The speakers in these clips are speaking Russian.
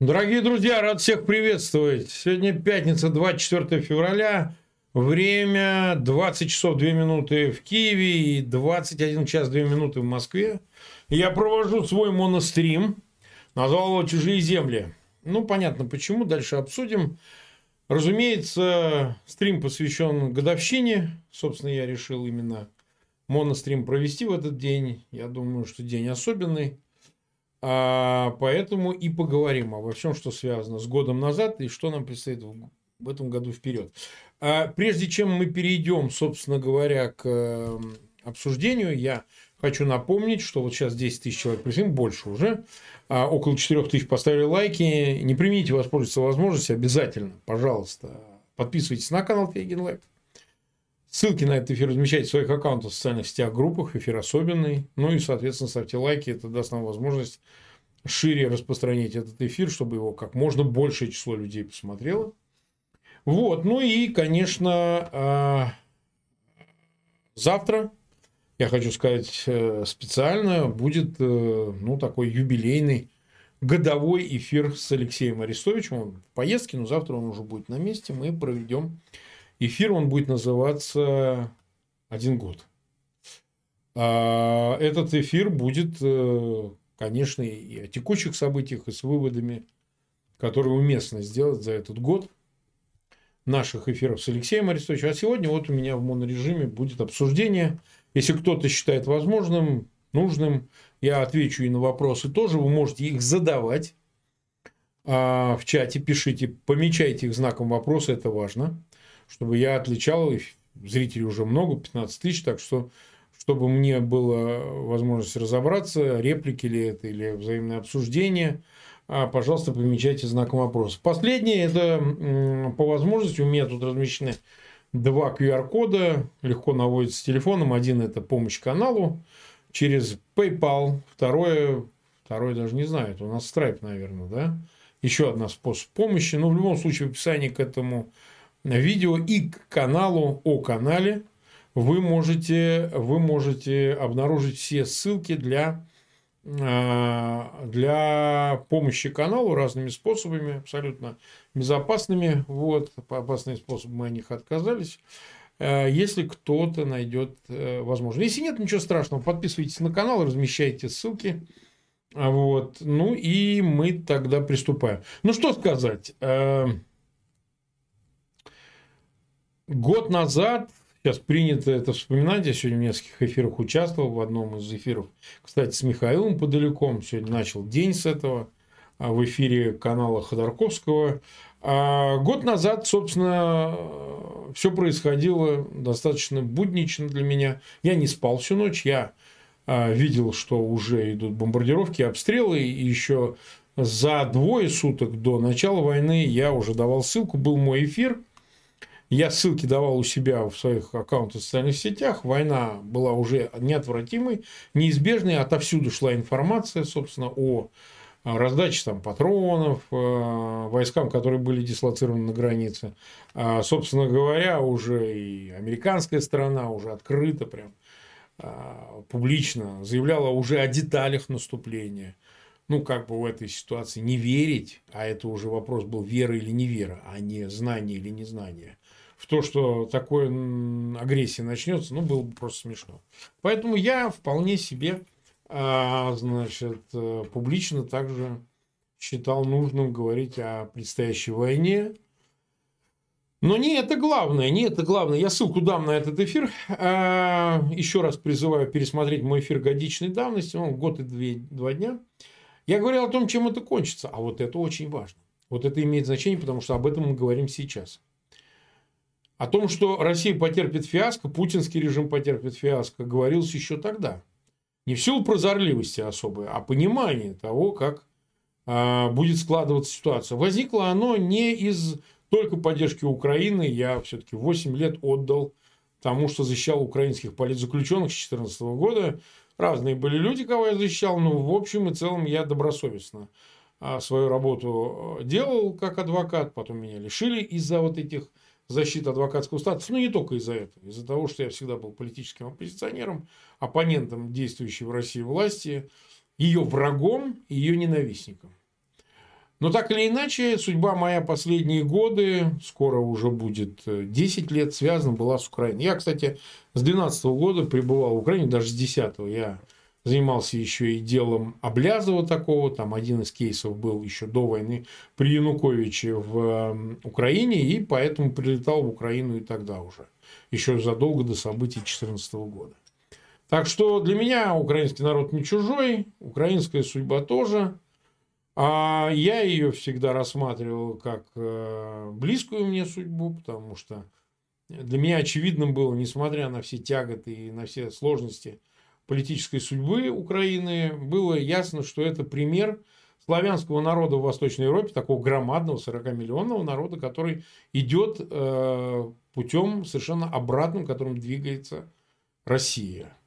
Дорогие друзья, рад всех приветствовать. Сегодня пятница, 24 февраля. Время 20 часов 2 минуты в Киеве и 21 час 2 минуты в Москве. Я провожу свой монострим. Назвал его «Чужие земли». Ну, понятно почему. Дальше обсудим. Разумеется, стрим посвящен годовщине. Собственно, я решил именно монострим провести в этот день. Я думаю, что день особенный. А, поэтому и поговорим обо всем, что связано с годом назад и что нам предстоит в, этом году вперед. А, прежде чем мы перейдем, собственно говоря, к э, обсуждению, я хочу напомнить, что вот сейчас 10 тысяч человек присоединилось, больше уже, а, около 4 тысяч поставили лайки. Не преминьте воспользоваться возможностью, обязательно, пожалуйста, подписывайтесь на канал Фейгин Live. Ссылки на этот эфир размещайте в своих аккаунтах в социальных сетях, группах, эфир особенный. Ну и, соответственно, ставьте лайки, это даст нам возможность шире распространить этот эфир, чтобы его как можно большее число людей посмотрело. Вот, ну и, конечно, а, завтра, я хочу сказать э, специально, будет, э, ну, такой юбилейный годовой эфир с Алексеем Арестовичем. Он в поездке, но завтра он уже будет на месте. Мы проведем Эфир он будет называться «Один год». А этот эфир будет, э, конечно, и о текущих событиях, и с выводами, которые уместно сделать за этот год наших эфиров с Алексеем Арестовичем. А сегодня вот у меня в монорежиме будет обсуждение. Если кто-то считает возможным, нужным, я отвечу и на вопросы тоже. Вы можете их задавать а, в чате, пишите, помечайте их знаком вопроса, это важно чтобы я отличал, зрителей уже много, 15 тысяч, так что чтобы мне была возможность разобраться, реплики ли это или взаимное обсуждение, а, пожалуйста, помечайте знаком вопроса. Последнее, это по возможности, у меня тут размещены два QR-кода, легко наводится телефоном. Один – это помощь каналу через PayPal, второе, второе даже не знаю, это у нас Stripe, наверное, да? Еще одна способ помощи. Но в любом случае в описании к этому видео и к каналу о канале вы можете, вы можете обнаружить все ссылки для, а, для помощи каналу разными способами, абсолютно безопасными. Вот, по опасные способы мы о них отказались. А, если кто-то найдет э, возможность. Если нет, ничего страшного, подписывайтесь на канал, размещайте ссылки. А вот. Ну и мы тогда приступаем. Ну что сказать. Год назад, сейчас принято это вспоминать, я сегодня в нескольких эфирах участвовал, в одном из эфиров, кстати, с Михаилом Подаляком, сегодня начал день с этого, а, в эфире канала Ходорковского. А год назад, собственно, все происходило достаточно буднично для меня. Я не спал всю ночь, я а, видел, что уже идут бомбардировки, обстрелы, и еще за двое суток до начала войны я уже давал ссылку, был мой эфир – я ссылки давал у себя в своих аккаунтах в социальных сетях. Война была уже неотвратимой, неизбежной. Отовсюду шла информация, собственно, о раздаче там, патронов э, войскам, которые были дислоцированы на границе. А, собственно говоря, уже и американская сторона уже открыто прям а, публично заявляла уже о деталях наступления. Ну, как бы в этой ситуации не верить, а это уже вопрос был вера или не вера, а не знание или незнание в то, что такое агрессия начнется, ну, было бы просто смешно. Поэтому я вполне себе, а, значит, э, публично также считал нужным говорить о предстоящей войне. Но не это главное, не это главное. Я ссылку дам на этот эфир. А, еще раз призываю пересмотреть мой эфир годичной давности, он год и две, два дня. Я говорил о том, чем это кончится, а вот это очень важно. Вот это имеет значение, потому что об этом мы говорим сейчас. О том, что Россия потерпит фиаско, путинский режим потерпит фиаско, говорилось еще тогда. Не в силу прозорливости особой, а понимание того, как а, будет складываться ситуация. Возникло оно не из только поддержки Украины. Я все-таки 8 лет отдал тому, что защищал украинских политзаключенных с 2014 года. Разные были люди, кого я защищал, но в общем и целом я добросовестно а, свою работу делал как адвокат. Потом меня лишили из-за вот этих защиты адвокатского статуса, но не только из-за этого, из-за того, что я всегда был политическим оппозиционером, оппонентом действующей в России власти, ее врагом, ее ненавистником. Но так или иначе, судьба моя последние годы, скоро уже будет 10 лет, связана была с Украиной. Я, кстати, с 12 года пребывал в Украине, даже с 10 я занимался еще и делом Облязова такого, там один из кейсов был еще до войны при Януковиче в Украине, и поэтому прилетал в Украину и тогда уже, еще задолго до событий 2014 года. Так что для меня украинский народ не чужой, украинская судьба тоже. А я ее всегда рассматривал как э, близкую мне судьбу, потому что для меня очевидным было, несмотря на все тяготы и на все сложности политической судьбы Украины, было ясно, что это пример славянского народа в Восточной Европе, такого громадного 40-миллионного народа, который идет э, путем совершенно обратным, которым двигается Россия.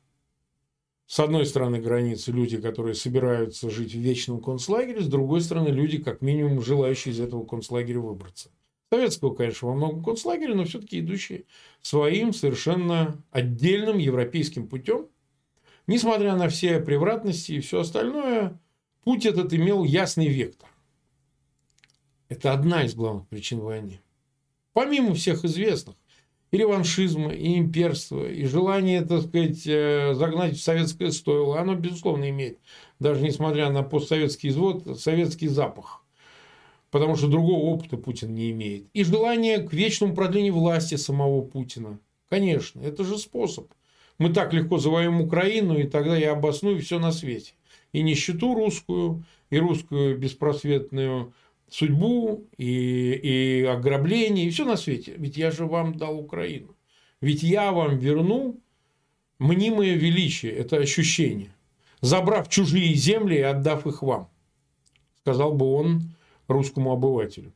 С одной стороны границы люди, которые собираются жить в вечном концлагере, с другой стороны люди, как минимум, желающие из этого концлагеря выбраться. Советского, конечно, во многом концлагере, но все-таки идущие своим совершенно отдельным европейским путем, Несмотря на все превратности и все остальное, путь этот имел ясный вектор. Это одна из главных причин войны. Помимо всех известных, и реваншизма, и имперства, и желание, так сказать, э, загнать в советское стойло, оно, безусловно, имеет, даже несмотря на постсоветский извод, советский запах. Потому что другого опыта Путин не имеет. И желание к вечному продлению власти самого Путина. Конечно, это же способ – мы так легко завоюем Украину, и тогда я обосную все на свете. И нищету русскую, и русскую беспросветную судьбу, и, и ограбление, и все на свете. Ведь я же вам дал Украину. Ведь я вам верну мнимое величие, это ощущение, забрав чужие земли и отдав их вам, сказал бы он русскому обывателю.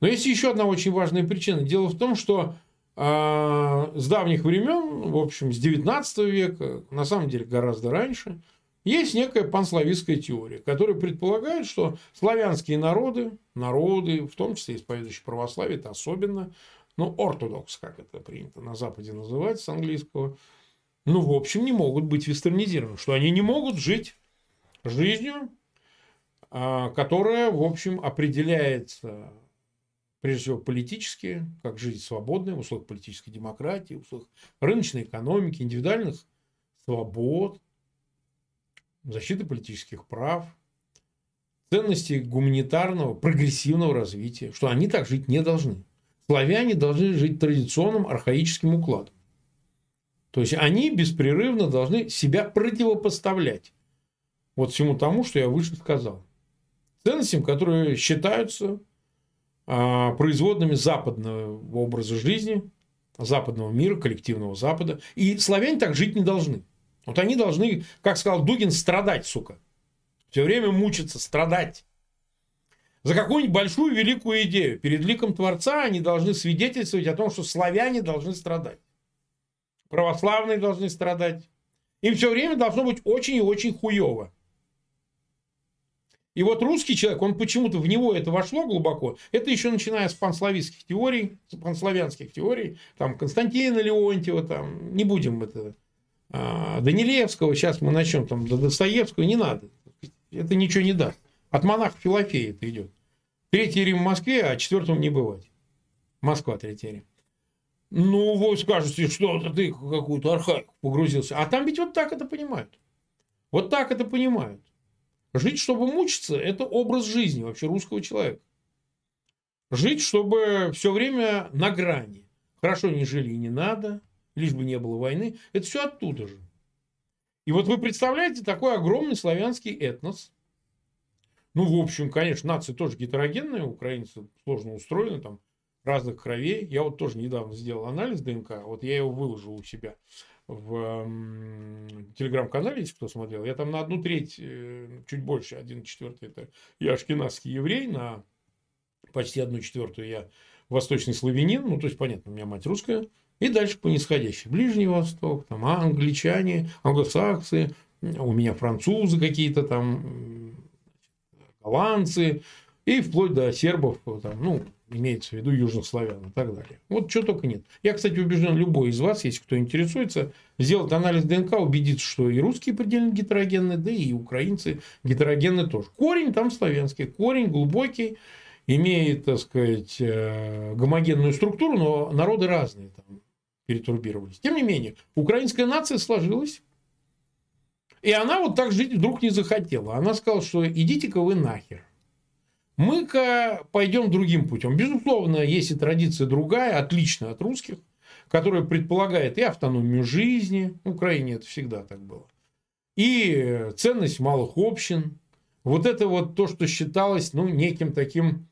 Но есть еще одна очень важная причина. Дело в том, что а с давних времен, в общем, с 19 века, на самом деле гораздо раньше, есть некая панславистская теория, которая предполагает, что славянские народы, народы, в том числе исповедующие православие, это особенно, ну, ортодокс, как это принято на Западе называть с английского, ну, в общем, не могут быть вестернизированы, что они не могут жить жизнью, а, которая, в общем, определяется прежде всего политические, как жизнь свободная в условиях политической демократии, в условиях рыночной экономики, индивидуальных свобод, защиты политических прав, ценности гуманитарного, прогрессивного развития, что они так жить не должны. Славяне должны жить традиционным архаическим укладом. То есть они беспрерывно должны себя противопоставлять вот всему тому, что я выше сказал. Ценностям, которые считаются производными западного образа жизни, западного мира, коллективного Запада. И славяне так жить не должны. Вот они должны, как сказал Дугин, страдать, сука. Все время мучиться, страдать. За какую-нибудь большую великую идею. Перед ликом Творца они должны свидетельствовать о том, что славяне должны страдать. Православные должны страдать. Им все время должно быть очень и очень хуево. И вот русский человек, он почему-то в него это вошло глубоко. Это еще начиная с панславистских теорий, с панславянских теорий, там Константина Леонтьева, там, не будем это, а, Данилевского, сейчас мы начнем, там, до Достоевского, не надо. Это ничего не даст. От монаха Филофея это идет. Третий Рим в Москве, а четвертым не бывать. Москва, третий Рим. Ну, вы скажете, что ты какую-то архаику погрузился. А там ведь вот так это понимают. Вот так это понимают. Жить, чтобы мучиться, это образ жизни вообще русского человека. Жить, чтобы все время на грани. Хорошо не жили и не надо, лишь бы не было войны. Это все оттуда же. И вот вы представляете такой огромный славянский этнос. Ну, в общем, конечно, нации тоже гетерогенные, украинцы сложно устроены, там разных кровей. Я вот тоже недавно сделал анализ ДНК, вот я его выложил у себя в телеграм-канале, если кто смотрел, я там на одну треть, э, чуть больше, один четвертый, это я ашкенадский еврей, на почти одну четвертую я восточный славянин, ну, то есть, понятно, у меня мать русская, и дальше по нисходящей. Ближний Восток, там англичане, англосаксы, у меня французы какие-то там, голландцы, и вплоть до сербов, там, ну, имеется в виду южных славян и так далее. Вот что только нет. Я, кстати, убежден, любой из вас, если кто интересуется, сделать анализ ДНК, убедиться, что и русские предельно гетерогенны, да и украинцы гетерогенны тоже. Корень там славянский, корень глубокий, имеет, так сказать, э, гомогенную структуру, но народы разные там перетурбировались. Тем не менее, украинская нация сложилась, и она вот так жить вдруг не захотела. Она сказала, что идите-ка вы нахер. Мы-ка пойдем другим путем. Безусловно, есть и традиция другая, отличная от русских, которая предполагает и автономию жизни. В Украине это всегда так было. И ценность малых общин. Вот это вот то, что считалось ну, неким таким,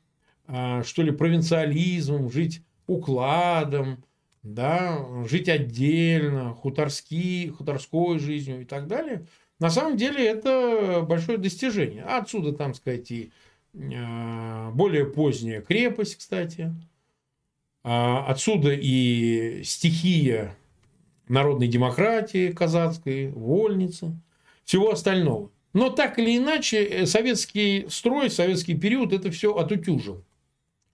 а, что ли, провинциализмом, жить укладом, да, жить отдельно, хуторски, хуторской жизнью и так далее. На самом деле это большое достижение. Отсюда, там сказать, и Э, более поздняя крепость, кстати. А отсюда и стихия народной демократии казацкой, вольницы, всего остального. Но так или иначе, э, советский строй, советский период это все отутюжил.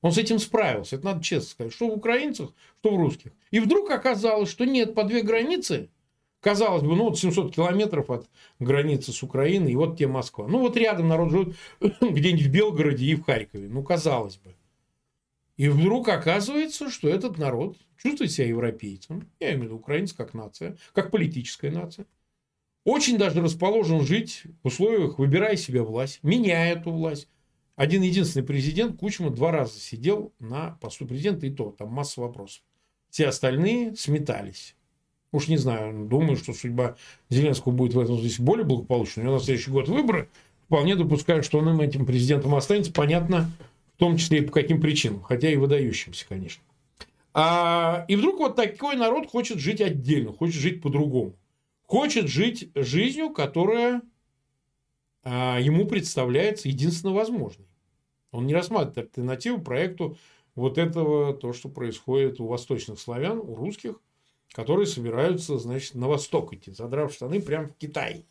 Он с этим справился, это надо честно сказать, что в украинцах, что в русских. И вдруг оказалось, что нет, по две границы Казалось бы, ну вот 700 километров от границы с Украиной, и вот тебе Москва. Ну вот рядом народ живет где-нибудь в Белгороде и в Харькове. Ну, казалось бы. И вдруг оказывается, что этот народ чувствует себя европейцем, я имею в виду украинец как нация, как политическая нация, очень даже расположен жить в условиях «выбирай себе власть», меняя эту власть. Один единственный президент Кучма два раза сидел на посту президента, и то там масса вопросов. Все остальные сметались. Уж не знаю, думаю, что судьба Зеленского будет в этом здесь более благополучной. У него на следующий год выборы. Вполне допускаю, что он им этим президентом останется. Понятно, в том числе и по каким причинам. Хотя и выдающимся, конечно. А, и вдруг вот такой народ хочет жить отдельно, хочет жить по-другому. Хочет жить жизнью, которая а, ему представляется единственно возможной. Он не рассматривает альтернативу проекту вот этого, то, что происходит у восточных славян, у русских, которые собираются, значит, на восток идти, задрав штаны прямо в Китай.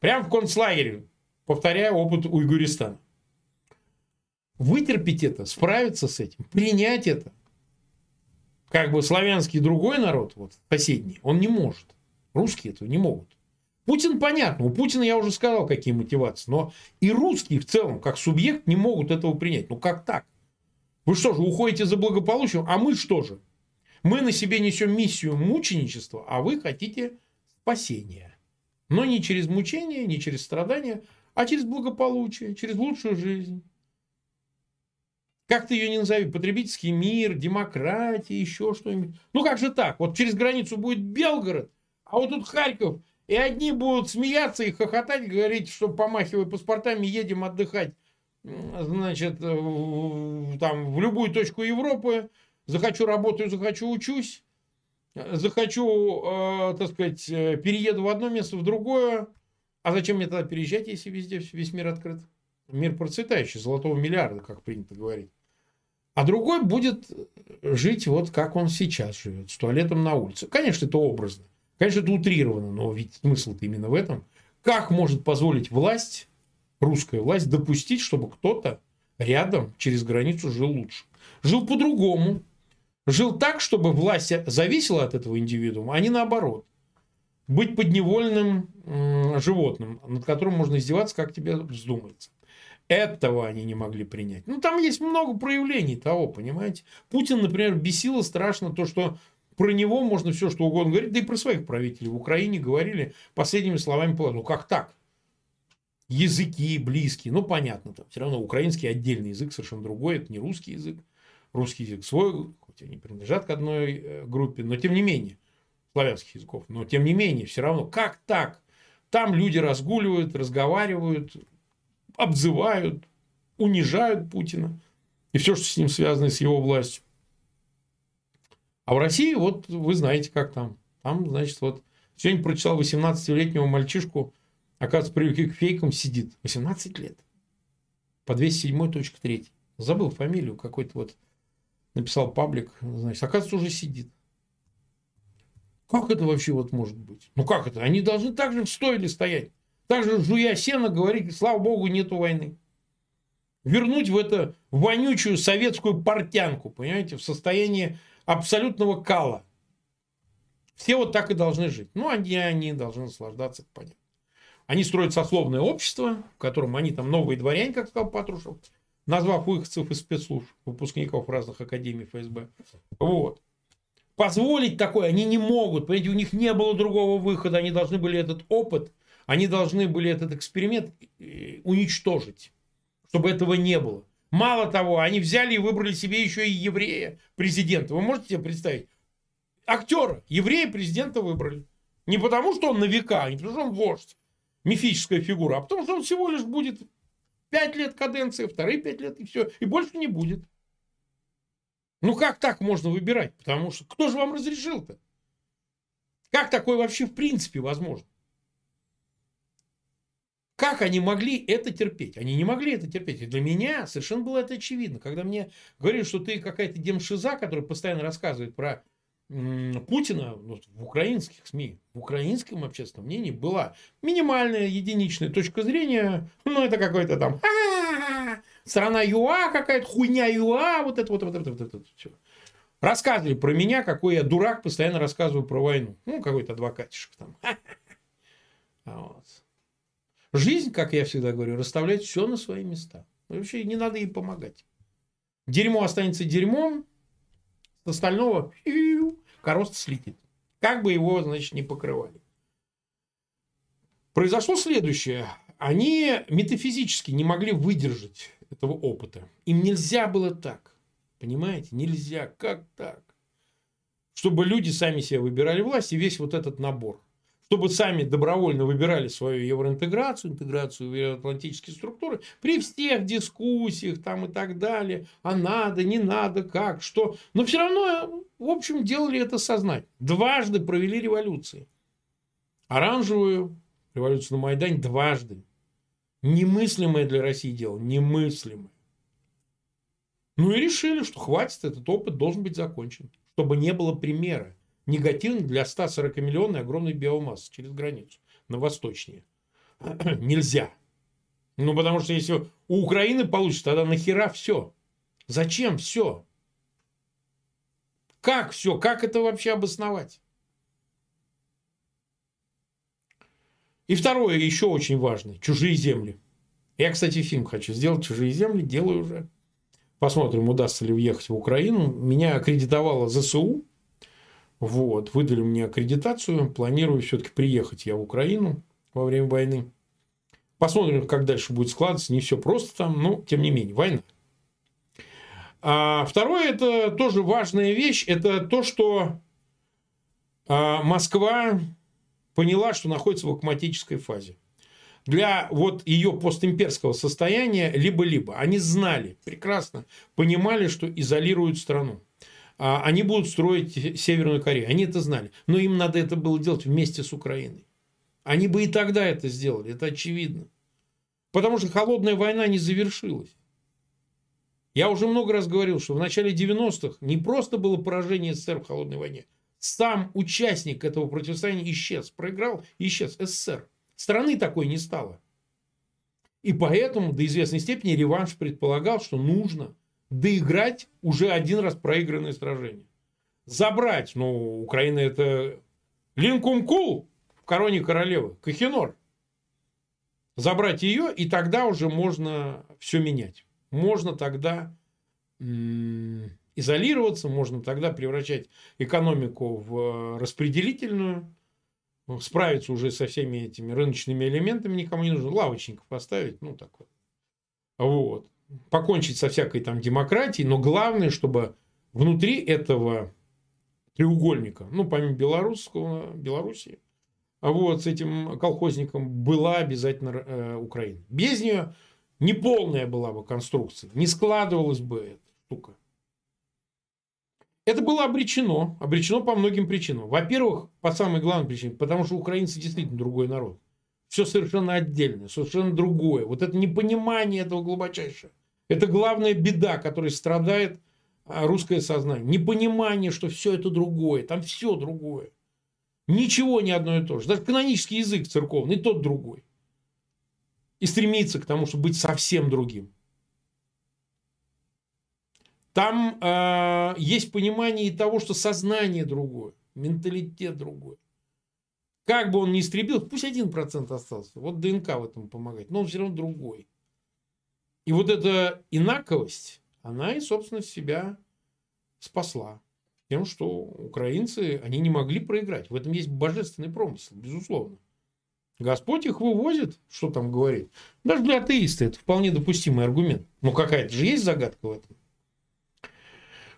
Прямо в концлагере, повторяя опыт Уйгуристана. Вытерпеть это, справиться с этим, принять это. Как бы славянский другой народ, вот соседний, он не может. Русские этого не могут. Путин понятно, у Путина я уже сказал, какие мотивации, но и русские в целом, как субъект, не могут этого принять. Ну как так? Вы что же, уходите за благополучием, а мы что же? Мы на себе несем миссию мученичества, а вы хотите спасения. Но не через мучение, не через страдания, а через благополучие, через лучшую жизнь. Как ты ее не назови, потребительский мир, демократия, еще что-нибудь. Ну как же так? Вот через границу будет Белгород, а вот тут Харьков. И одни будут смеяться и хохотать, говорить, что помахивая паспортами, едем отдыхать, значит, там в любую точку Европы, захочу работаю, захочу учусь, захочу, э, так сказать, э, перееду в одно место, в другое. А зачем мне тогда переезжать, если везде весь мир открыт? Мир процветающий, золотого миллиарда, как принято говорить. А другой будет жить вот как он сейчас живет, с туалетом на улице. Конечно, это образно. Конечно, это утрировано, но ведь смысл-то именно в этом. Как может позволить власть, русская власть, допустить, чтобы кто-то рядом через границу жил лучше? Жил по-другому, жил так, чтобы власть зависела от этого индивидуума, а не наоборот. Быть подневольным животным, над которым можно издеваться, как тебе вздумается. Этого они не могли принять. Ну, там есть много проявлений того, понимаете. Путин, например, бесило страшно то, что про него можно все что угодно говорить, да и про своих правителей в Украине говорили последними словами, ну как так? Языки близкие, ну понятно, там все равно украинский отдельный язык, совершенно другой, это не русский язык. Русский язык свой, хоть они принадлежат к одной э, группе, но тем не менее, славянских языков, но тем не менее, все равно, как так? Там люди разгуливают, разговаривают, обзывают, унижают Путина и все, что с ним связано, с его властью. А в России, вот вы знаете, как там. Там, значит, вот сегодня прочитал 18-летнего мальчишку, оказывается, привык к фейкам, сидит. 18 лет. По 207.3. Забыл фамилию какой-то вот написал паблик, значит, оказывается, уже сидит. Как это вообще вот может быть? Ну как это? Они должны так же в стоять. Так же, жуя сено, говорить, слава богу, нету войны. вернуть в это вонючую советскую портянку, понимаете, в состоянии абсолютного кала. Все вот так и должны жить. Ну, они, они должны наслаждаться, понятно. Они строят сословное общество, в котором они там новые дворяне, как сказал Патрушев, назвав выходцев из спецслужб, выпускников разных академий ФСБ. Вот. Позволить такое они не могут. Понимаете, у них не было другого выхода. Они должны были этот опыт, они должны были этот эксперимент э, уничтожить, чтобы этого не было. Мало того, они взяли и выбрали себе еще и еврея президента. Вы можете себе представить? Актера, еврея президента выбрали. Не потому, что он на века, не потому, что он вождь, мифическая фигура, а потому, что он всего лишь будет пять лет каденции, вторые пять лет и все. И больше не будет. Ну как так можно выбирать? Потому что кто же вам разрешил-то? Как такое вообще в принципе возможно? Как они могли это терпеть? Они не могли это терпеть. И для меня совершенно было это очевидно. Когда мне говорили, что ты какая-то демшиза, которая постоянно рассказывает про Путина ну, в украинских СМИ, в украинском общественном мнении была минимальная единичная точка зрения. Ну, это какой-то там страна ЮА какая-то, хуйня ЮА, вот это вот, вот это, вот это, вот, все. Рассказывали про меня, какой я дурак, постоянно рассказываю про войну. Ну, какой-то адвокатишек там. Вот. Жизнь, как я всегда говорю, расставляет все на свои места. Вообще не надо ей помогать. Дерьмо останется дерьмом, с остального корост слетит. Как бы его, значит, не покрывали. Произошло следующее. Они метафизически не могли выдержать этого опыта. Им нельзя было так. Понимаете? Нельзя. Как так? Чтобы люди сами себе выбирали власть и весь вот этот набор. Чтобы сами добровольно выбирали свою евроинтеграцию, интеграцию в евроатлантические структуры, при всех дискуссиях там и так далее, а надо, не надо, как, что. Но все равно, в общем, делали это сознательно. Дважды провели революции. Оранжевую революцию на Майдане дважды. Немыслимое для России дело, немыслимое. Ну и решили, что хватит, этот опыт должен быть закончен, чтобы не было примера негативных для 140 миллионной огромной биомассы через границу на восточнее. Нельзя. Ну, потому что если у Украины получится, тогда нахера все? Зачем все? Как все? Как это вообще обосновать? И второе, еще очень важное, чужие земли. Я, кстати, фильм хочу сделать «Чужие земли», делаю уже. Посмотрим, удастся ли въехать в Украину. Меня аккредитовала ЗСУ. Вот, выдали мне аккредитацию. Планирую все-таки приехать я в Украину во время войны. Посмотрим, как дальше будет складываться. Не все просто там, но тем не менее, война. А второе, это тоже важная вещь, это то, что а, Москва поняла, что находится в акматической фазе. Для вот ее постимперского состояния либо-либо. Они знали, прекрасно понимали, что изолируют страну. А они будут строить Северную Корею. Они это знали. Но им надо это было делать вместе с Украиной. Они бы и тогда это сделали, это очевидно. Потому что холодная война не завершилась. Я уже много раз говорил, что в начале 90-х не просто было поражение СССР в холодной войне, сам участник этого противостояния исчез, проиграл, исчез СССР. Страны такой не стало. И поэтому до известной степени реванш предполагал, что нужно доиграть уже один раз проигранное сражение. Забрать, ну, Украина это Линкумкул в короне королевы, Кахинор. Забрать ее, и тогда уже можно все менять. Можно тогда изолироваться, можно тогда превращать экономику в э, распределительную, ну, справиться уже со всеми этими рыночными элементами никому не нужно, лавочников поставить, ну так вот. Вот. Покончить со всякой там демократией, но главное, чтобы внутри этого треугольника, ну, помимо белорусского, Белоруссии, а вот с этим колхозником была обязательно э, Украина. Без нее неполная была бы конструкция, не складывалась бы эта штука. Это было обречено. Обречено по многим причинам. Во-первых, по самой главной причине, потому что украинцы действительно другой народ. Все совершенно отдельное, совершенно другое. Вот это непонимание этого глубочайшее. Это главная беда, которой страдает а, русское сознание. Непонимание, что все это другое. Там все другое. Ничего не одно и то же. Даже канонический язык церковный, тот другой. И стремится к тому, чтобы быть совсем другим. Там э, есть понимание и того, что сознание другое, менталитет другой. Как бы он ни истребил, пусть один процент остался. Вот ДНК в этом помогает, но он все равно другой. И вот эта инаковость, она и, собственно, себя спасла. Тем, что украинцы, они не могли проиграть. В этом есть божественный промысел, безусловно. Господь их вывозит, что там говорит. Даже для атеиста это вполне допустимый аргумент. Но какая-то же есть загадка в этом.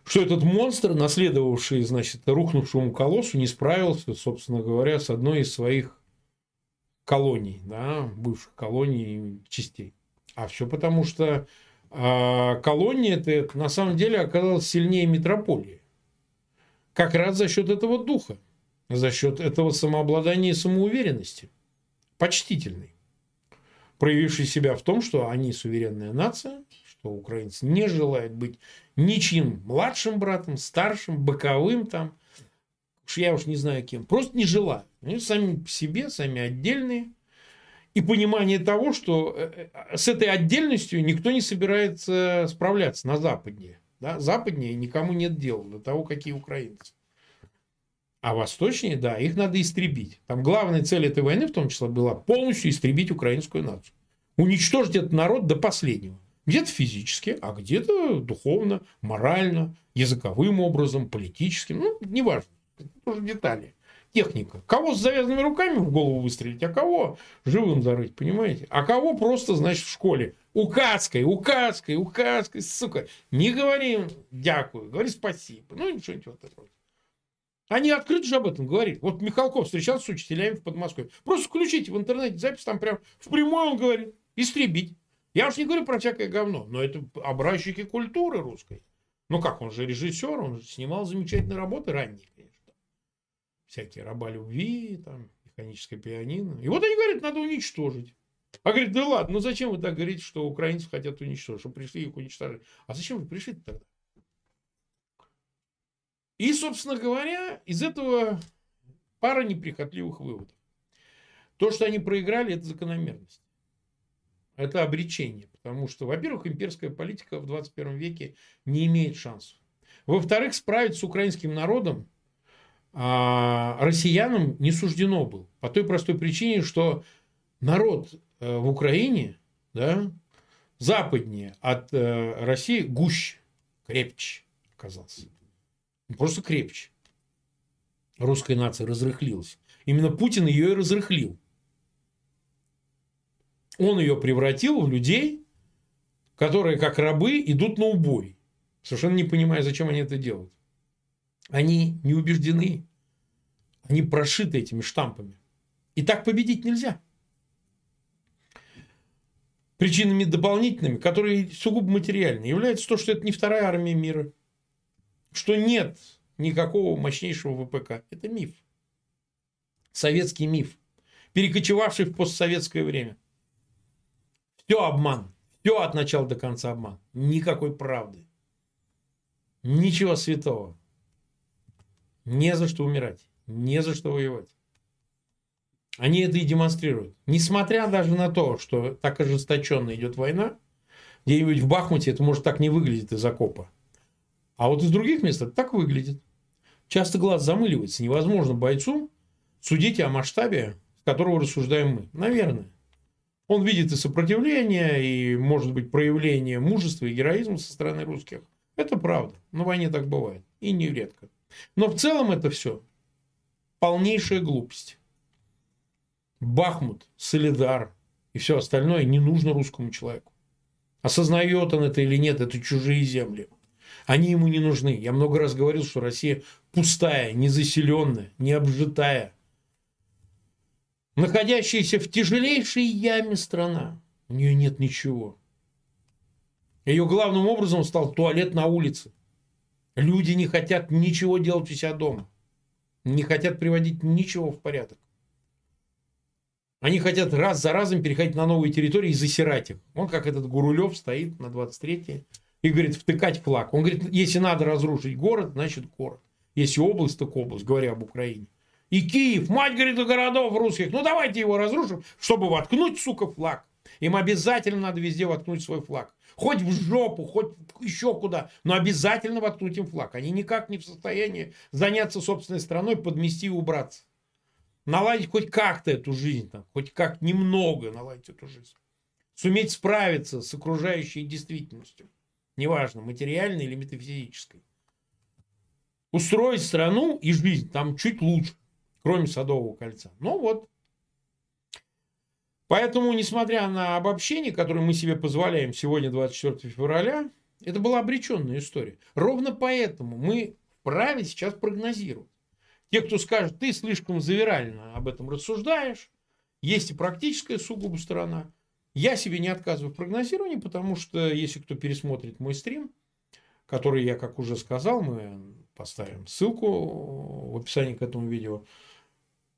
Что этот монстр, наследовавший, значит, рухнувшему колоссу, не справился, собственно говоря, с одной из своих колоний, да, бывших колоний частей. А все потому, что э, колония это на самом деле оказалась сильнее метрополии. Как раз за счет этого духа, за счет этого самообладания и самоуверенности почтительный, проявивший себя в том, что они суверенная нация, что украинцы не желают быть ничьим младшим братом, старшим, боковым там, уж я уж не знаю кем, просто не желают. Они сами по себе, сами отдельные. И понимание того, что э, э, с этой отдельностью никто не собирается справляться на Западе. Да? Западнее никому нет дела до того, какие украинцы. А восточнее, да, их надо истребить. Там главная цель этой войны, в том числе, была полностью истребить украинскую нацию. Уничтожить этот народ до последнего. Где-то физически, а где-то духовно, морально, языковым образом, политическим. Ну, неважно. Это тоже детали. Техника. Кого с завязанными руками в голову выстрелить, а кого живым зарыть, понимаете? А кого просто, значит, в школе. Указкой, указкой, указкой, сука. Не говори дякую, говори спасибо. Ну, что-нибудь вот такое. Они открыто же об этом говорили. Вот Михалков встречался с учителями в Подмосковье. Просто включите в интернете запись, там прям в прямой он говорит. Истребить. Я уж не говорю про всякое говно, но это образчики культуры русской. Ну как, он же режиссер, он же снимал замечательные работы ранние. Всякие раба любви, там, механическое пианино. И вот они говорят, надо уничтожить. А говорит, да ладно, ну зачем вы так говорите, что украинцев хотят уничтожить, что пришли их уничтожить? А зачем вы пришли тогда? И, собственно говоря, из этого пара неприхотливых выводов. То, что они проиграли, это закономерность. Это обречение. Потому что, во-первых, имперская политика в 21 веке не имеет шансов. Во-вторых, справиться с украинским народом россиянам не суждено было. По той простой причине, что народ э, в Украине да, западнее от э, России гуще, крепче оказался. Просто крепче. Русская нация разрыхлилась. Именно Путин ее и разрыхлил. Он ее превратил в людей, которые как рабы идут на убой. Совершенно не понимая, зачем они это делают. Они не убеждены. Они прошиты этими штампами. И так победить нельзя. Причинами дополнительными, которые сугубо материальны, является то, что это не вторая армия мира – что нет никакого мощнейшего ВПК. Это миф. Советский миф, перекочевавший в постсоветское время. Все обман. Все от начала до конца обман. Никакой правды. Ничего святого. Не за что умирать. Не за что воевать. Они это и демонстрируют. Несмотря даже на то, что так ожесточенно идет война, где-нибудь в Бахмуте это может так не выглядеть из окопа. А вот из других мест это так выглядит. Часто глаз замыливается. Невозможно бойцу судить о масштабе, которого рассуждаем мы. Наверное. Он видит и сопротивление, и, может быть, проявление мужества и героизма со стороны русских. Это правда. На войне так бывает. И нередко. Но в целом это все полнейшая глупость. Бахмут, Солидар и все остальное не нужно русскому человеку. Осознает он это или нет, это чужие земли. Они ему не нужны. Я много раз говорил, что Россия пустая, незаселенная, необжитая, находящаяся в тяжелейшей яме страна. У нее нет ничего. Ее главным образом стал туалет на улице. Люди не хотят ничего делать у себя дома. Не хотят приводить ничего в порядок. Они хотят раз за разом переходить на новые территории и засирать их. Он как этот Гурулев стоит на 23-й и говорит, втыкать флаг. Он говорит, если надо разрушить город, значит город. Если область, так область, говоря об Украине. И Киев, мать, говорит, городов русских, ну давайте его разрушим, чтобы воткнуть, сука, флаг. Им обязательно надо везде воткнуть свой флаг. Хоть в жопу, хоть еще куда, но обязательно воткнуть им флаг. Они никак не в состоянии заняться собственной страной, подмести и убраться. Наладить хоть как-то эту жизнь, там, хоть как немного наладить эту жизнь. Суметь справиться с окружающей действительностью. Неважно, материальной или метафизической. Устроить страну и жизнь там чуть лучше, кроме Садового кольца. Ну вот, Поэтому, несмотря на обобщение, которое мы себе позволяем сегодня, 24 февраля, это была обреченная история. Ровно поэтому мы вправе сейчас прогнозировать. Те, кто скажет, ты слишком завирально об этом рассуждаешь, есть и практическая сугубо сторона. Я себе не отказываю в прогнозировании, потому что если кто пересмотрит мой стрим, который я, как уже сказал, мы поставим ссылку в описании к этому видео,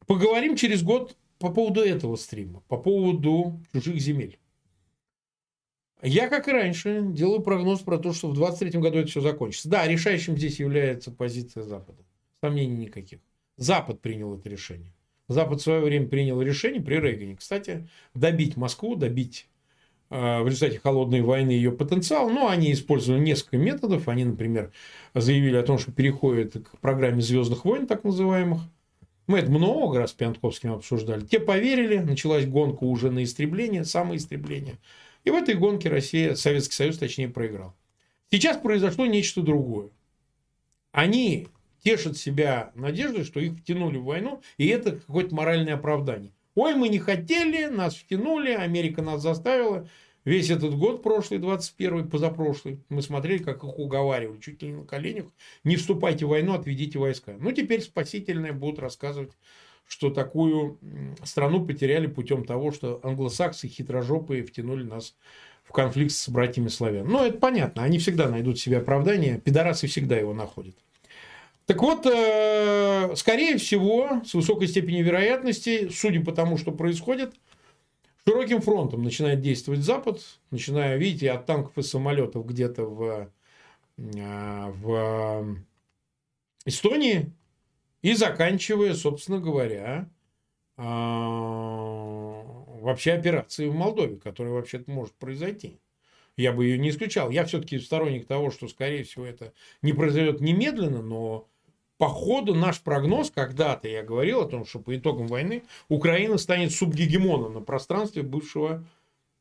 поговорим через год по поводу этого стрима, по поводу чужих земель. Я, как и раньше, делаю прогноз про то, что в 2023 году это все закончится. Да, решающим здесь является позиция Запада. Сомнений никаких. Запад принял это решение. Запад в свое время принял решение при Рейгане. Кстати, добить Москву, добить э, в результате холодной войны ее потенциал. Но они использовали несколько методов. Они, например, заявили о том, что переходят к программе звездных войн, так называемых. Мы это много раз с Пиантковским обсуждали. Те поверили, началась гонка уже на истребление, самоистребление. И в этой гонке Россия, Советский Союз, точнее, проиграл. Сейчас произошло нечто другое. Они тешат себя надеждой, что их втянули в войну, и это какое-то моральное оправдание. Ой, мы не хотели, нас втянули, Америка нас заставила. Весь этот год прошлый, 21-й, позапрошлый, мы смотрели, как их уговаривали, чуть ли не на коленях, не вступайте в войну, отведите войска. Ну, теперь спасительные будут рассказывать, что такую страну потеряли путем того, что англосаксы хитрожопые втянули нас в конфликт с братьями славян. Ну, это понятно, они всегда найдут себе оправдание, пидорасы всегда его находят. Так вот, э, скорее всего, с высокой степенью вероятности, судя по тому, что происходит – широким фронтом начинает действовать Запад, начиная, видите, от танков и самолетов где-то в, а, в Эстонии и заканчивая, собственно говоря, а, вообще операцией в Молдове, которая вообще-то может произойти. Я бы ее не исключал. Я все-таки сторонник того, что, скорее всего, это не произойдет немедленно, но по ходу наш прогноз, когда-то я говорил о том, что по итогам войны Украина станет субгегемоном на пространстве бывшего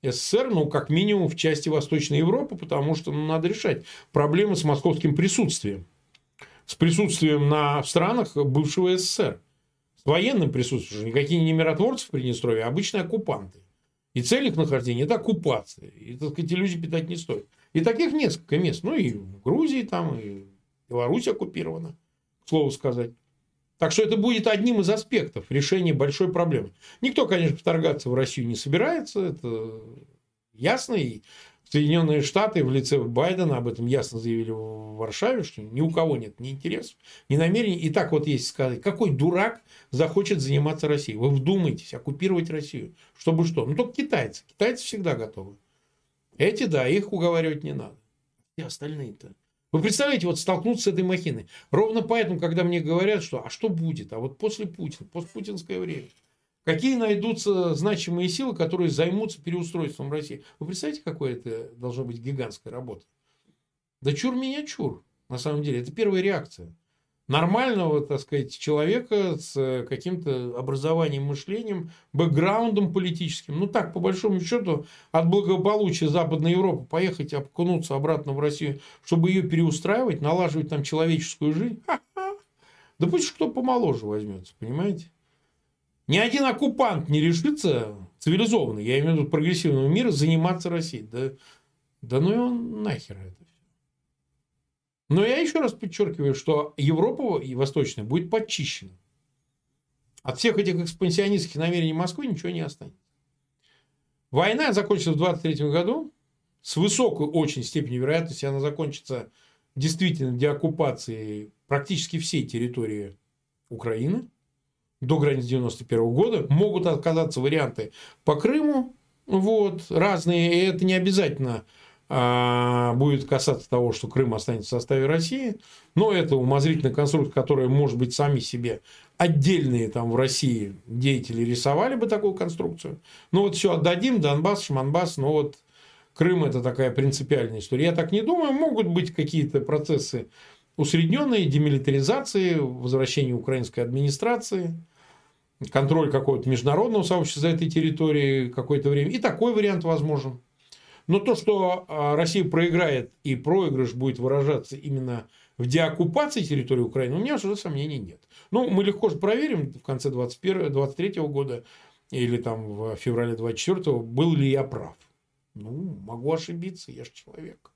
СССР, ну, как минимум в части Восточной Европы, потому что ну, надо решать проблемы с московским присутствием. С присутствием на, в странах бывшего СССР. С военным присутствием. Никакие не миротворцы в Приднестровье, а обычные оккупанты. И цель их нахождения – это оккупация. И, так сказать, иллюзий питать не стоит. И таких несколько мест. Ну, и в Грузии там, и Беларусь оккупирована слову сказать. Так что это будет одним из аспектов решения большой проблемы. Никто, конечно, вторгаться в Россию не собирается, это ясно. И Соединенные Штаты в лице Байдена об этом ясно заявили в Варшаве, что ни у кого нет ни интересов, ни намерений. И так вот есть сказать, какой дурак захочет заниматься Россией? Вы вдумайтесь, оккупировать Россию. Чтобы что? Ну, только китайцы. Китайцы всегда готовы. Эти, да, их уговаривать не надо. И остальные-то. Вы представляете, вот столкнуться с этой махиной. Ровно поэтому, когда мне говорят, что а что будет, а вот после Путина, постпутинское время, какие найдутся значимые силы, которые займутся переустройством России. Вы представляете, какое это должно быть гигантская работа? Да чур меня чур, на самом деле. Это первая реакция нормального, так сказать, человека с каким-то образованием, мышлением, бэкграундом политическим. Ну так, по большому счету, от благополучия Западной Европы поехать окунуться обратно в Россию, чтобы ее переустраивать, налаживать там человеческую жизнь. Ха-ха. Да пусть кто помоложе возьмется, понимаете? Ни один оккупант не решится, цивилизованный, я имею в виду прогрессивного мира, заниматься Россией. Да, да ну его нахер это. Но я еще раз подчеркиваю, что Европа и Восточная будет подчищена. От всех этих экспансионистских намерений Москвы ничего не останется. Война закончится в 23 году. С высокой очень степенью вероятности она закончится действительно деоккупацией практически всей территории Украины до границ 91 года. Могут отказаться варианты по Крыму, вот, разные, и это не обязательно будет касаться того, что Крым останется в составе России. Но это умозрительная конструкция, которая, может быть, сами себе отдельные там в России деятели рисовали бы такую конструкцию. Ну вот все отдадим, Донбасс, Шманбасс, но вот Крым это такая принципиальная история. Я так не думаю, могут быть какие-то процессы усредненной демилитаризации, возвращения украинской администрации, контроль какого-то международного сообщества за этой территорией какое-то время. И такой вариант возможен. Но то, что а, Россия проиграет и проигрыш будет выражаться именно в деоккупации территории Украины, у меня уже сомнений нет. Ну, мы легко же проверим в конце 2023 года или там в феврале 2024, был ли я прав. Ну, могу ошибиться, я же человек.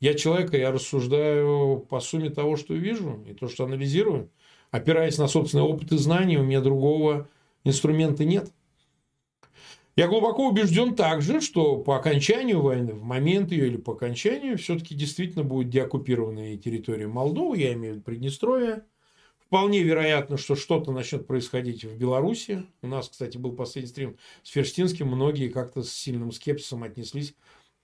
Я человек, я рассуждаю по сумме того, что вижу, и то, что анализирую. Опираясь на собственный опыт и знания, у меня другого инструмента нет. Я глубоко убежден также, что по окончанию войны, в момент ее или по окончанию, все-таки действительно будет деоккупированная территория Молдовы, я имею в виду Приднестровье. Вполне вероятно, что что-то начнет происходить в Беларуси. У нас, кстати, был последний стрим с Ферстинским. Многие как-то с сильным скепсисом отнеслись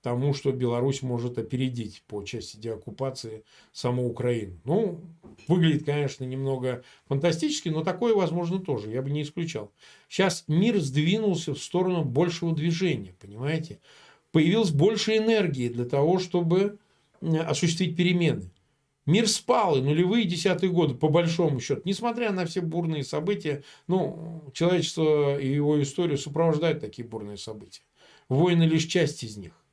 тому, что Беларусь может опередить по части деоккупации саму Украину. Ну, выглядит, конечно, немного фантастически, но такое возможно тоже, я бы не исключал. Сейчас мир сдвинулся в сторону большего движения, понимаете? Появилось больше энергии для того, чтобы осуществить перемены. Мир спал, и нулевые десятые годы, по большому счету, несмотря на все бурные события, ну, человечество и его историю сопровождают такие бурные события. Войны лишь часть из них.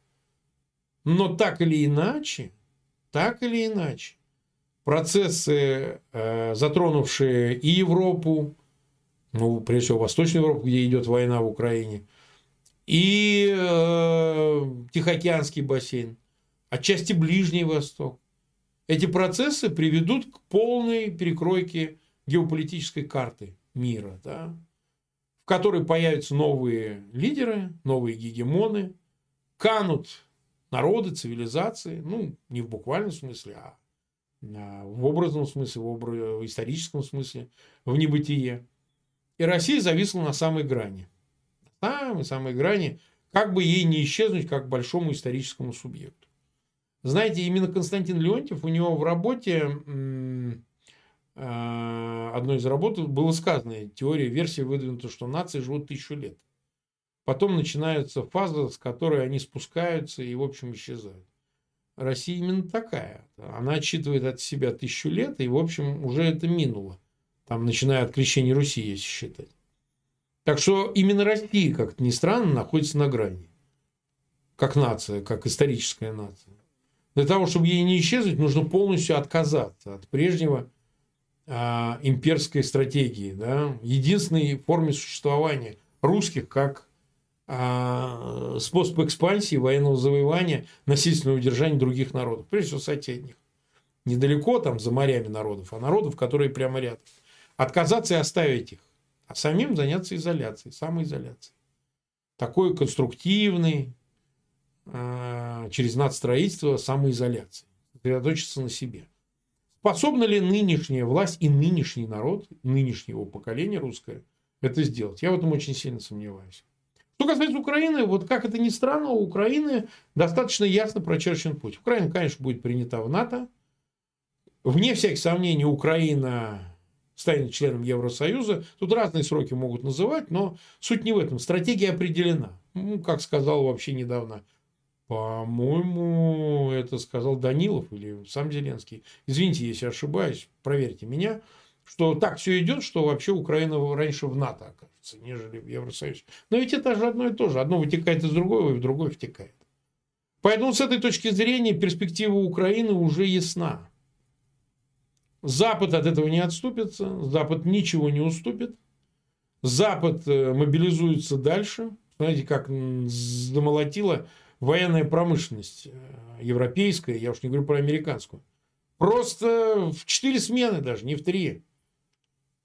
Но так или иначе, так или иначе, процессы, э, затронувшие и Европу, ну, прежде всего, Восточную Европу, где идет война в Украине, и э, Тихоокеанский бассейн, отчасти Ближний Восток, эти процессы приведут к полной перекройке геополитической карты мира, да, в которой появятся новые лидеры, новые гегемоны, канут народы, цивилизации, ну, не в буквальном смысле, а, а в образном смысле, в, образ... в историческом смысле, в небытие. И Россия зависла на самой грани. Самой-самой грани, как бы ей не исчезнуть как большому историческому субъекту. Знаете, именно Константин Леонтьев, у него в работе, а, одной из работ было сказано, теория, версия выдвинута, что нации живут тысячу лет. Потом начинается фаза, с которой они спускаются и, в общем, исчезают. Россия именно такая. Она отсчитывает от себя тысячу лет, и, в общем, уже это минуло. Там, начиная от крещения Руси, если считать. Так что именно Россия, как ни странно, находится на грани. Как нация, как историческая нация. Для того, чтобы ей не исчезнуть, нужно полностью отказаться от прежнего а, имперской стратегии. Да? Единственной форме существования русских как а, способ экспансии, военного завоевания, насильственного удержания других народов, прежде всего соседних. Недалеко там за морями народов, а народов, которые прямо рядом. Отказаться и оставить их, а самим заняться изоляцией, самоизоляцией. Такой конструктивный, а, через надстроительство самоизоляции. Сосредоточиться на себе. Способна ли нынешняя власть и нынешний народ, нынешнего поколения русское, это сделать? Я в этом очень сильно сомневаюсь. Что касается Украины, вот как это ни странно, у Украины достаточно ясно прочерчен путь. Украина, конечно, будет принята в НАТО. Вне всяких сомнений, Украина станет членом Евросоюза. Тут разные сроки могут называть, но суть не в этом. Стратегия определена. Ну, как сказал вообще недавно, по-моему, это сказал Данилов или сам Зеленский. Извините, если ошибаюсь, проверьте меня что так все идет, что вообще Украина раньше в НАТО окажется, нежели в Евросоюзе. Но ведь это же одно и то же. Одно вытекает из другого, и в другое втекает. Поэтому с этой точки зрения перспектива Украины уже ясна. Запад от этого не отступится, Запад ничего не уступит. Запад э, мобилизуется дальше. Знаете, как замолотила военная промышленность э, европейская, я уж не говорю про американскую. Просто в четыре смены даже, не в три.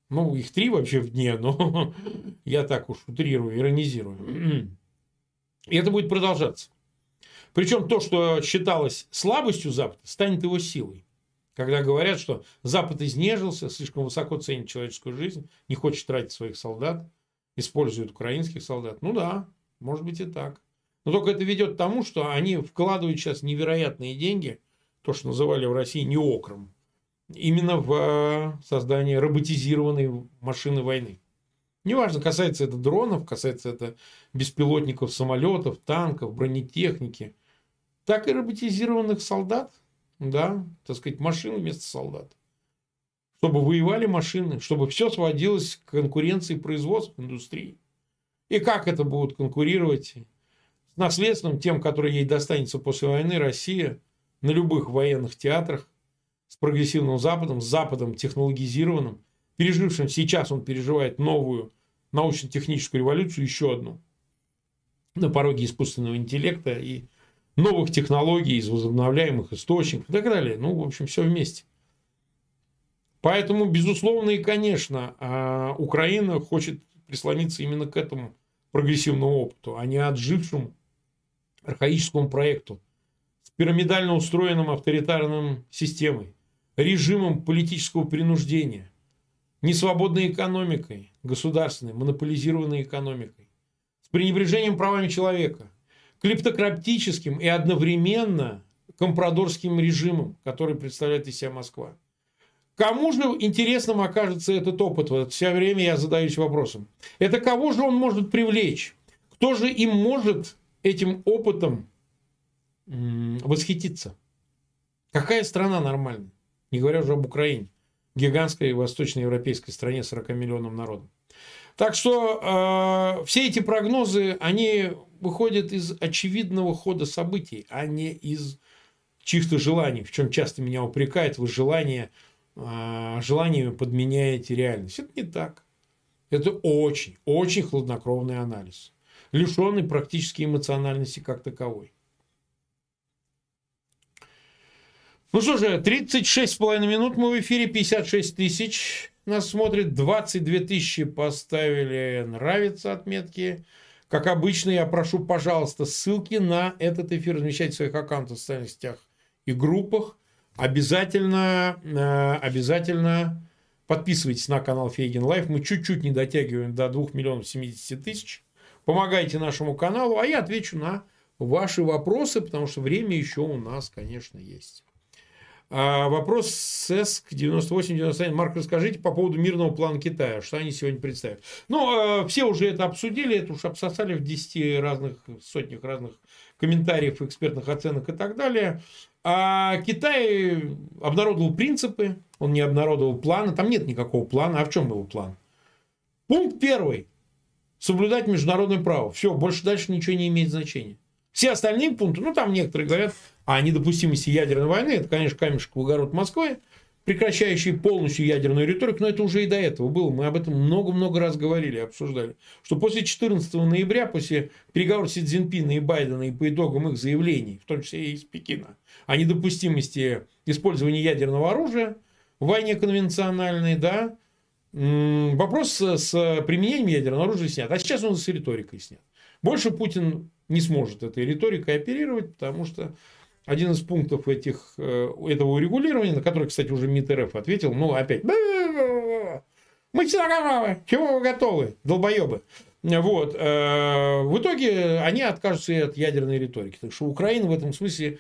Ну, их три вообще в дне, но я так уж утрирую, иронизирую. И это будет продолжаться. Причем то, что считалось слабостью Запада, станет его силой. Когда говорят, что Запад изнежился, слишком высоко ценит человеческую жизнь, не хочет тратить своих солдат, использует украинских солдат. Ну да, может быть и так. Но только это ведет к тому, что они вкладывают сейчас невероятные деньги, то, что называли в России неокром, именно в э, создание роботизированной машины войны. Неважно, касается это дронов, касается это беспилотников, самолетов, танков, бронетехники, так и роботизированных солдат, да, так сказать, машин вместо солдат. Чтобы воевали машины, чтобы все сводилось к конкуренции производств индустрии. И как это будут конкурировать с наследством тем, который ей достанется после войны, Россия на любых военных театрах с прогрессивным Западом, с Западом технологизированным, пережившим сейчас он переживает новую научно-техническую революцию, еще одну, на пороге искусственного интеллекта и новых технологий из возобновляемых источников и так далее. Ну, в общем, все вместе. Поэтому, безусловно, и, конечно, а, Украина хочет прислониться именно к этому прогрессивному опыту, а не отжившему архаическому проекту с пирамидально устроенным авторитарным системой, режимом политического принуждения, несвободной экономикой, государственной, монополизированной экономикой, с пренебрежением правами человека, клептократическим и одновременно компрадорским режимом, который представляет из себя Москва. Кому же интересным окажется этот опыт? Вот все время я задаюсь вопросом. Это кого же он может привлечь? Кто же им может этим опытом восхититься? Какая страна нормальная? Не говоря уже об Украине. Гигантской восточноевропейской стране с 40 миллионным народом. Так что э, все эти прогнозы, они выходят из очевидного хода событий, а не из чьих-то желаний, в чем часто меня упрекают, вы желание, э, желаниями подменяете реальность. Это не так. Это очень, очень хладнокровный анализ, лишенный практически эмоциональности как таковой. Ну что же, 36,5 минут мы в эфире, 56 тысяч нас смотрит, 22 тысячи поставили нравится отметки. Как обычно, я прошу, пожалуйста, ссылки на этот эфир размещайте в своих аккаунтах в социальных сетях и группах. Обязательно, э, обязательно подписывайтесь на канал Фейгин Live. Мы чуть-чуть не дотягиваем до 2 миллионов 70 тысяч. Помогайте нашему каналу, а я отвечу на ваши вопросы, потому что время еще у нас, конечно, есть. А вопрос СЭСК 98-91. Марк, расскажите по поводу мирного плана Китая. Что они сегодня представят? Ну, а, все уже это обсудили, это уж обсосали в 10 разных, сотнях разных комментариев, экспертных оценок и так далее. А Китай обнародовал принципы, он не обнародовал планы, там нет никакого плана. А в чем был план? Пункт первый. Соблюдать международное право. Все, больше дальше ничего не имеет значения. Все остальные пункты, ну там некоторые говорят, о недопустимости ядерной войны, это, конечно, камешек в огород Москвы, прекращающий полностью ядерную риторику, но это уже и до этого было. Мы об этом много-много раз говорили, обсуждали. Что после 14 ноября, после переговоров Си Цзиньпина и Байдена и по итогам их заявлений, в том числе и из Пекина, о недопустимости использования ядерного оружия в войне конвенциональной, да, вопрос с применением ядерного оружия снят. А сейчас он с риторикой снят. Больше Путин не сможет этой риторикой оперировать, потому что один из пунктов этих, э, этого урегулирования, на который, кстати, уже МИД РФ ответил, ну, опять, мы всегда готовы, чего вы готовы, долбоебы. Вот. Э, в итоге они откажутся и от ядерной риторики. Так что Украина в этом смысле,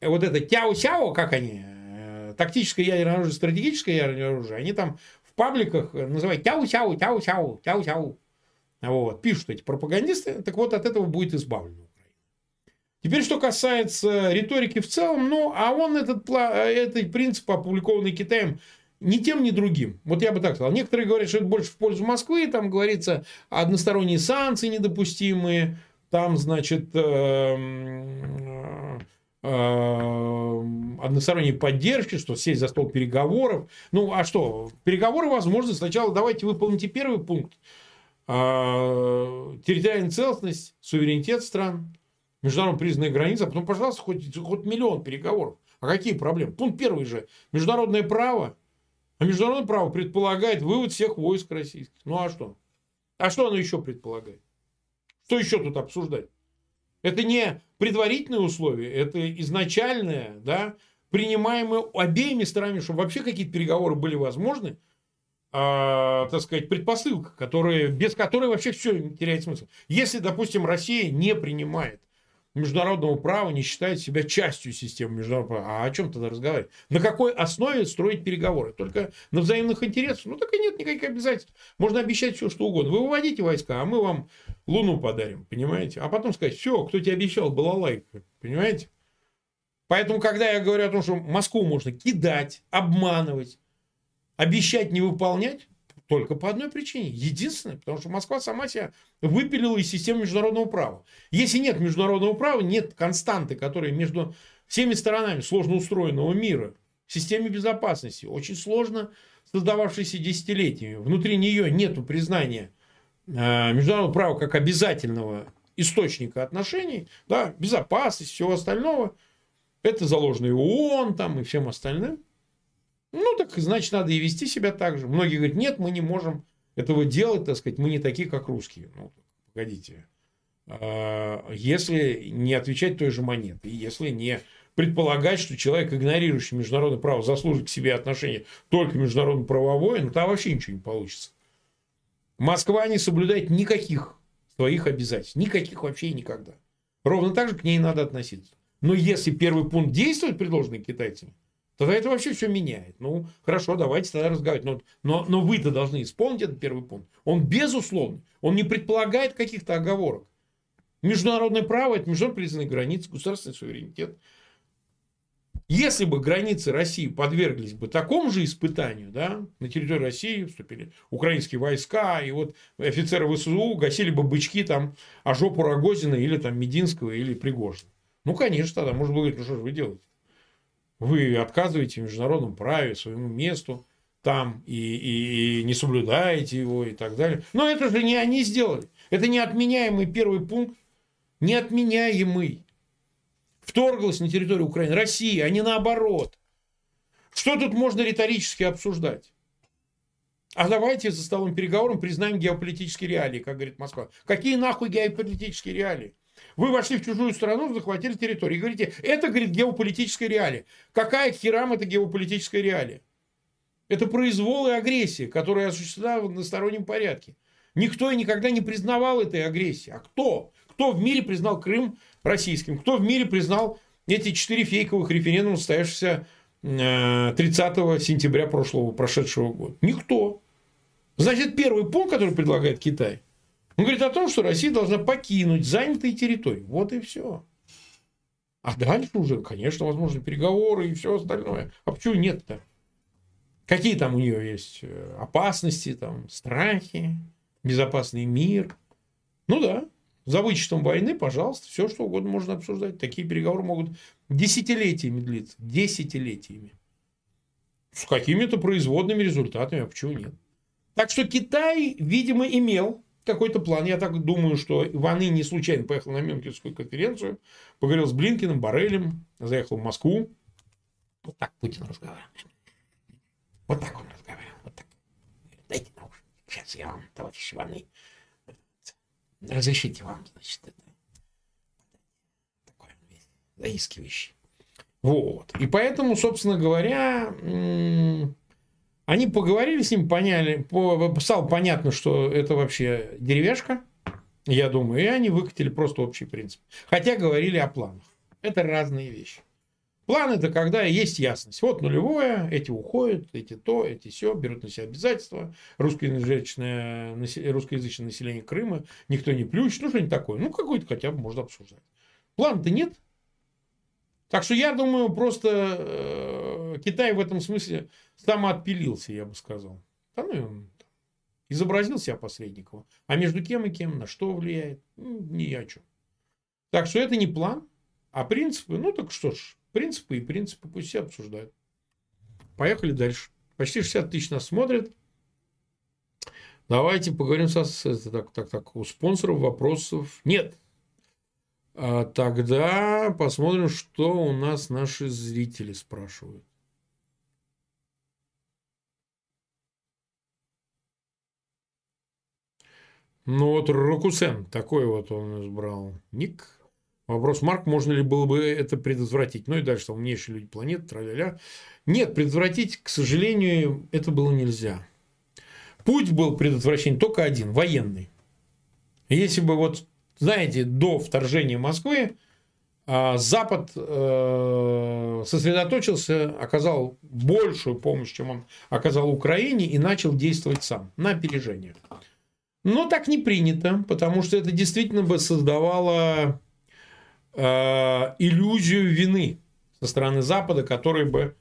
вот это тяо-сяо, как они, э, тактическое ядерное оружие, стратегическое ядерное оружие, они там в пабликах называют тяу-сяо, тяу-сяо, тяу-сяу. Вот. Пишут эти пропагандисты. Так вот, от этого будет избавлено. Теперь, что касается риторики в целом, ну, а он этот, этот принцип, опубликованный Китаем, ни тем, ни другим. Вот я бы так сказал. Некоторые говорят, что это больше в пользу Москвы, там говорится, односторонние санкции недопустимые, там, значит, э, э, односторонней поддержки, что сесть за стол переговоров. Ну, а что? Переговоры возможны. Сначала давайте выполните первый пункт. Э, территориальная целостность, суверенитет стран международно признанная граница, а потом, пожалуйста, хоть, хоть миллион переговоров. А какие проблемы? Пункт первый же. Международное право. А международное право предполагает вывод всех войск российских. Ну а что? А что оно еще предполагает? Что еще тут обсуждать? Это не предварительные условия, это изначальное, да, принимаемое обеими сторонами, чтобы вообще какие-то переговоры были возможны, э, так сказать, предпосылка, которая, без которой вообще все теряет смысл. Если, допустим, Россия не принимает международного права не считает себя частью системы международного права. А о чем тогда разговаривать? На какой основе строить переговоры? Только на взаимных интересах? Ну, так и нет никаких обязательств. Можно обещать все, что угодно. Вы выводите войска, а мы вам Луну подарим, понимаете? А потом сказать, все, кто тебе обещал, была лайка, понимаете? Поэтому, когда я говорю о том, что Москву можно кидать, обманывать, обещать не выполнять, только по одной причине. Единственное, потому что Москва сама себя выпилила из системы международного права. Если нет международного права, нет константы, которая между всеми сторонами сложно устроенного мира, системе безопасности, очень сложно создававшейся десятилетиями. Внутри нее нет признания э, международного права как обязательного источника отношений, да, безопасности, всего остального. Это заложено и ООН там, и всем остальным. Ну, так значит, надо и вести себя так же. Многие говорят, нет, мы не можем этого делать, так сказать, мы не такие, как русские. Ну, погодите. А, если не отвечать той же монетой, если не предполагать, что человек, игнорирующий международное право, заслужит к себе отношение только международно-правовое, ну, там вообще ничего не получится. Москва не соблюдает никаких своих обязательств. Никаких вообще и никогда. Ровно так же к ней надо относиться. Но если первый пункт действует, предложенный китайцами, тогда это вообще все меняет. Ну, хорошо, давайте тогда разговаривать. Но, но, но вы-то должны исполнить этот первый пункт. Он безусловный. Он не предполагает каких-то оговорок. Международное право – это международно признанные границы, государственный суверенитет. Если бы границы России подверглись бы такому же испытанию, да, на территории России вступили украинские войска, и вот офицеры ВСУ гасили бы бычки там, а жопу Рогозина или там Мединского или Пригожина. Ну, конечно, тогда можно было говорить, ну что же вы делаете? Вы отказываете в международном праве своему месту там и, и, и не соблюдаете его и так далее. Но это же не они сделали. Это неотменяемый первый пункт, неотменяемый. Вторглась на территорию Украины Россия, а не наоборот. Что тут можно риторически обсуждать? А давайте за столом переговором признаем геополитические реалии, как говорит Москва. Какие нахуй геополитические реалии? Вы вошли в чужую страну, захватили территорию. И говорите, это, говорит, геополитическая реалия. Какая херам это геополитическая реалия? Это произвол и агрессия, которая осуществлена в одностороннем порядке. Никто и никогда не признавал этой агрессии. А кто? Кто в мире признал Крым российским? Кто в мире признал эти четыре фейковых референдума, состоявшихся 30 э, сентября прошлого, прошедшего года? Никто. Значит, первый пункт, который предлагает Китай – он говорит о том, что Россия должна покинуть занятые территории. Вот и все. А дальше уже, конечно, возможны переговоры и все остальное. А почему нет-то? Какие там у нее есть э, опасности, там, страхи, безопасный мир? Ну да, за вычетом войны, пожалуйста, все что угодно можно обсуждать. Такие переговоры могут десятилетиями длиться. Десятилетиями. С какими-то производными результатами, а почему нет? Так что Китай, видимо, имел какой-то план. Я так думаю, что Ваны не случайно поехал на Мюнхенскую конференцию, поговорил с Блинкиным, Барелем, заехал в Москву. Вот так Путин разговаривал. Вот так он разговаривал. Вот так. Дайте наушники. Сейчас я вам, товарищ Ваны, разрешите вам, значит, это такой заискивающий. Вот. И поэтому, собственно говоря, они поговорили с ним, поняли, по, стало понятно, что это вообще деревяшка, я думаю, и они выкатили просто общий принцип. Хотя говорили о планах. Это разные вещи. План это когда есть ясность. Вот нулевое, эти уходят, эти то, эти все, берут на себя обязательства. Русскоязычное, русскоязычное население Крыма никто не плющит, ну что-нибудь такое. Ну какой-то хотя бы можно обсуждать. План-то нет, так что я думаю, просто э, Китай в этом смысле самоотпилился, я бы сказал. Да, ну, он изобразил себя посредником. А между кем и кем, на что влияет, ну, ни о чем. Так что это не план, а принципы. Ну так что ж, принципы и принципы пусть все обсуждают. Поехали дальше. Почти 60 тысяч нас смотрят. Давайте поговорим со, так, так, так, у спонсоров вопросов нет. А тогда посмотрим, что у нас наши зрители спрашивают. Ну вот Рокусен, такой вот он избрал ник. Вопрос, Марк, можно ли было бы это предотвратить? Ну и дальше, там умнейшие люди планеты, тра-ля-ля. Нет, предотвратить, к сожалению, это было нельзя. Путь был предотвращен только один, военный. Если бы вот знаете, до вторжения Москвы А Запад э, сосредоточился, оказал большую помощь, чем он оказал Украине, и начал действовать сам на опережение. Но так не принято, потому что это действительно бы создавало э, иллюзию вины со стороны Запада, который бы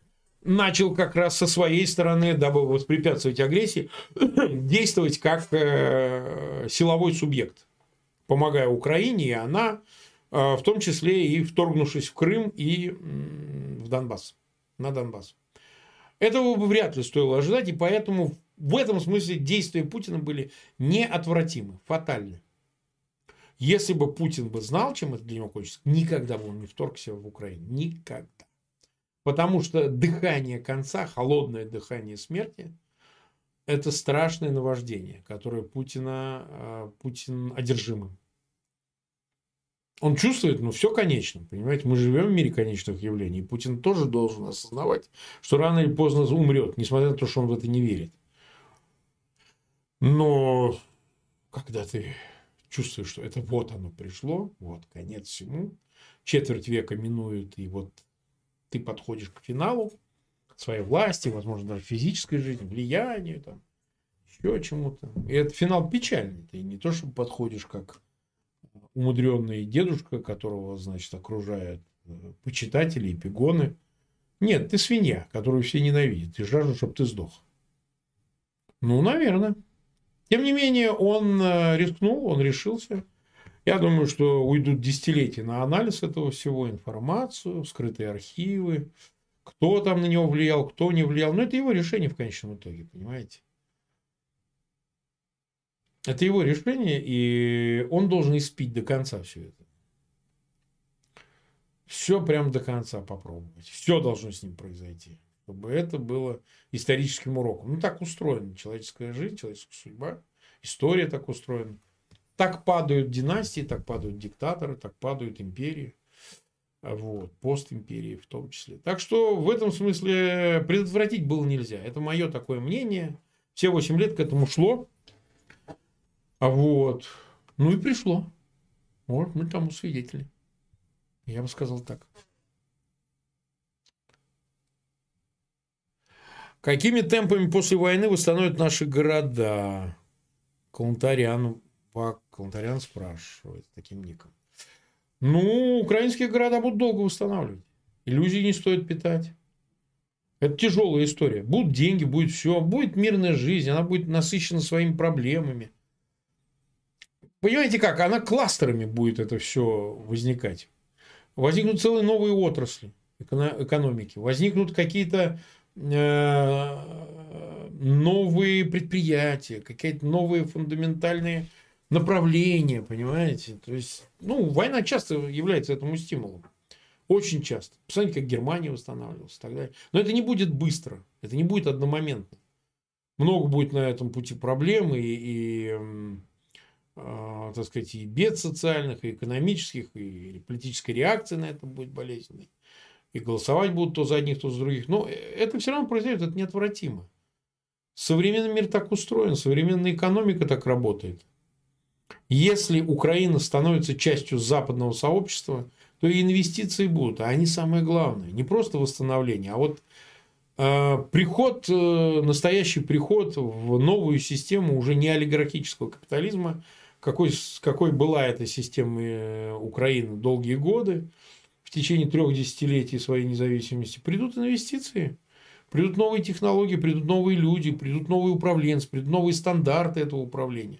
начал как раз со своей стороны, дабы воспрепятствовать агрессии, действовать как э, силовой субъект, помогая Украине, и она а, в том числе и вторгнувшись в Крым и в Донбасс, на Донбасс. Этого бы вряд ли стоило ожидать, и поэтому в этом смысле действия Путина были неотвратимы, фатальны. Если бы Путин бы знал, чем это для него кончится, никогда бы он не вторгся в Украину. Никогда. Потому что дыхание конца, холодное дыхание смерти, это страшное наваждение, которое Путина, а, Путин одержимым. Он чувствует, ну, все конечно. Понимаете, мы живем в мире конечных явлений. И Путин тоже должен осознавать, что рано или поздно умрет, несмотря на то, что он в это не верит. Но когда ты чувствуешь, что это вот оно пришло, вот конец всему, четверть века минует, и вот ты подходишь к финалу своей власти, возможно, даже физической жизни, влиянию, там, еще чему-то. И это финал печальный. Ты не то, что подходишь как умудренный дедушка, которого, значит, окружают э, почитатели и пигоны. Нет, ты свинья, которую все ненавидят и жаждут, чтобы ты сдох. Ну, наверное. Тем не менее, он э, рискнул, он решился. Я думаю, что уйдут десятилетия на анализ этого всего, информацию, скрытые архивы, кто там на него влиял, кто не влиял. Но это его решение в конечном итоге, понимаете? Это его решение, и он должен испить до конца все это. Все прям до конца попробовать. Все должно с ним произойти. Чтобы это было историческим уроком. Ну, так устроена человеческая жизнь, человеческая судьба. История так устроена. Так падают династии, так падают диктаторы, так падают империи. Вот, постимперии в том числе. Так что в этом смысле предотвратить было нельзя. Это мое такое мнение. Все 8 лет к этому шло. А вот. Ну и пришло. Вот мы тому свидетели. Я бы сказал так. Какими темпами после войны восстановят наши города? Калантарян, Калантарян спрашивает таким ником. Ну, украинские города будут долго восстанавливать. Иллюзий не стоит питать. Это тяжелая история. Будут деньги, будет все. Будет мирная жизнь, она будет насыщена своими проблемами. Понимаете как? Она кластерами будет это все возникать. Возникнут целые новые отрасли экономики. Возникнут какие-то э, новые предприятия, какие-то новые фундаментальные направления, понимаете? То есть, ну, война часто является этому стимулом. Очень часто. Посмотрите, как Германия восстанавливалась и так далее. Но это не будет быстро. Это не будет одномоментно. Много будет на этом пути проблем и, и так сказать, и бед социальных, и экономических, и политической реакции на это будет болезненной. И голосовать будут то за одних, то за других. Но это все равно произойдет, это неотвратимо. Современный мир так устроен, современная экономика так работает. Если Украина становится частью западного сообщества, то и инвестиции будут. А они самое главное. Не просто восстановление, а вот э, приход, э, настоящий приход в новую систему уже не олигархического капитализма, какой, какой была эта система э, Украины долгие годы, в течение трех десятилетий своей независимости, придут инвестиции, придут новые технологии, придут новые люди, придут новые управленцы, придут новые стандарты этого управления.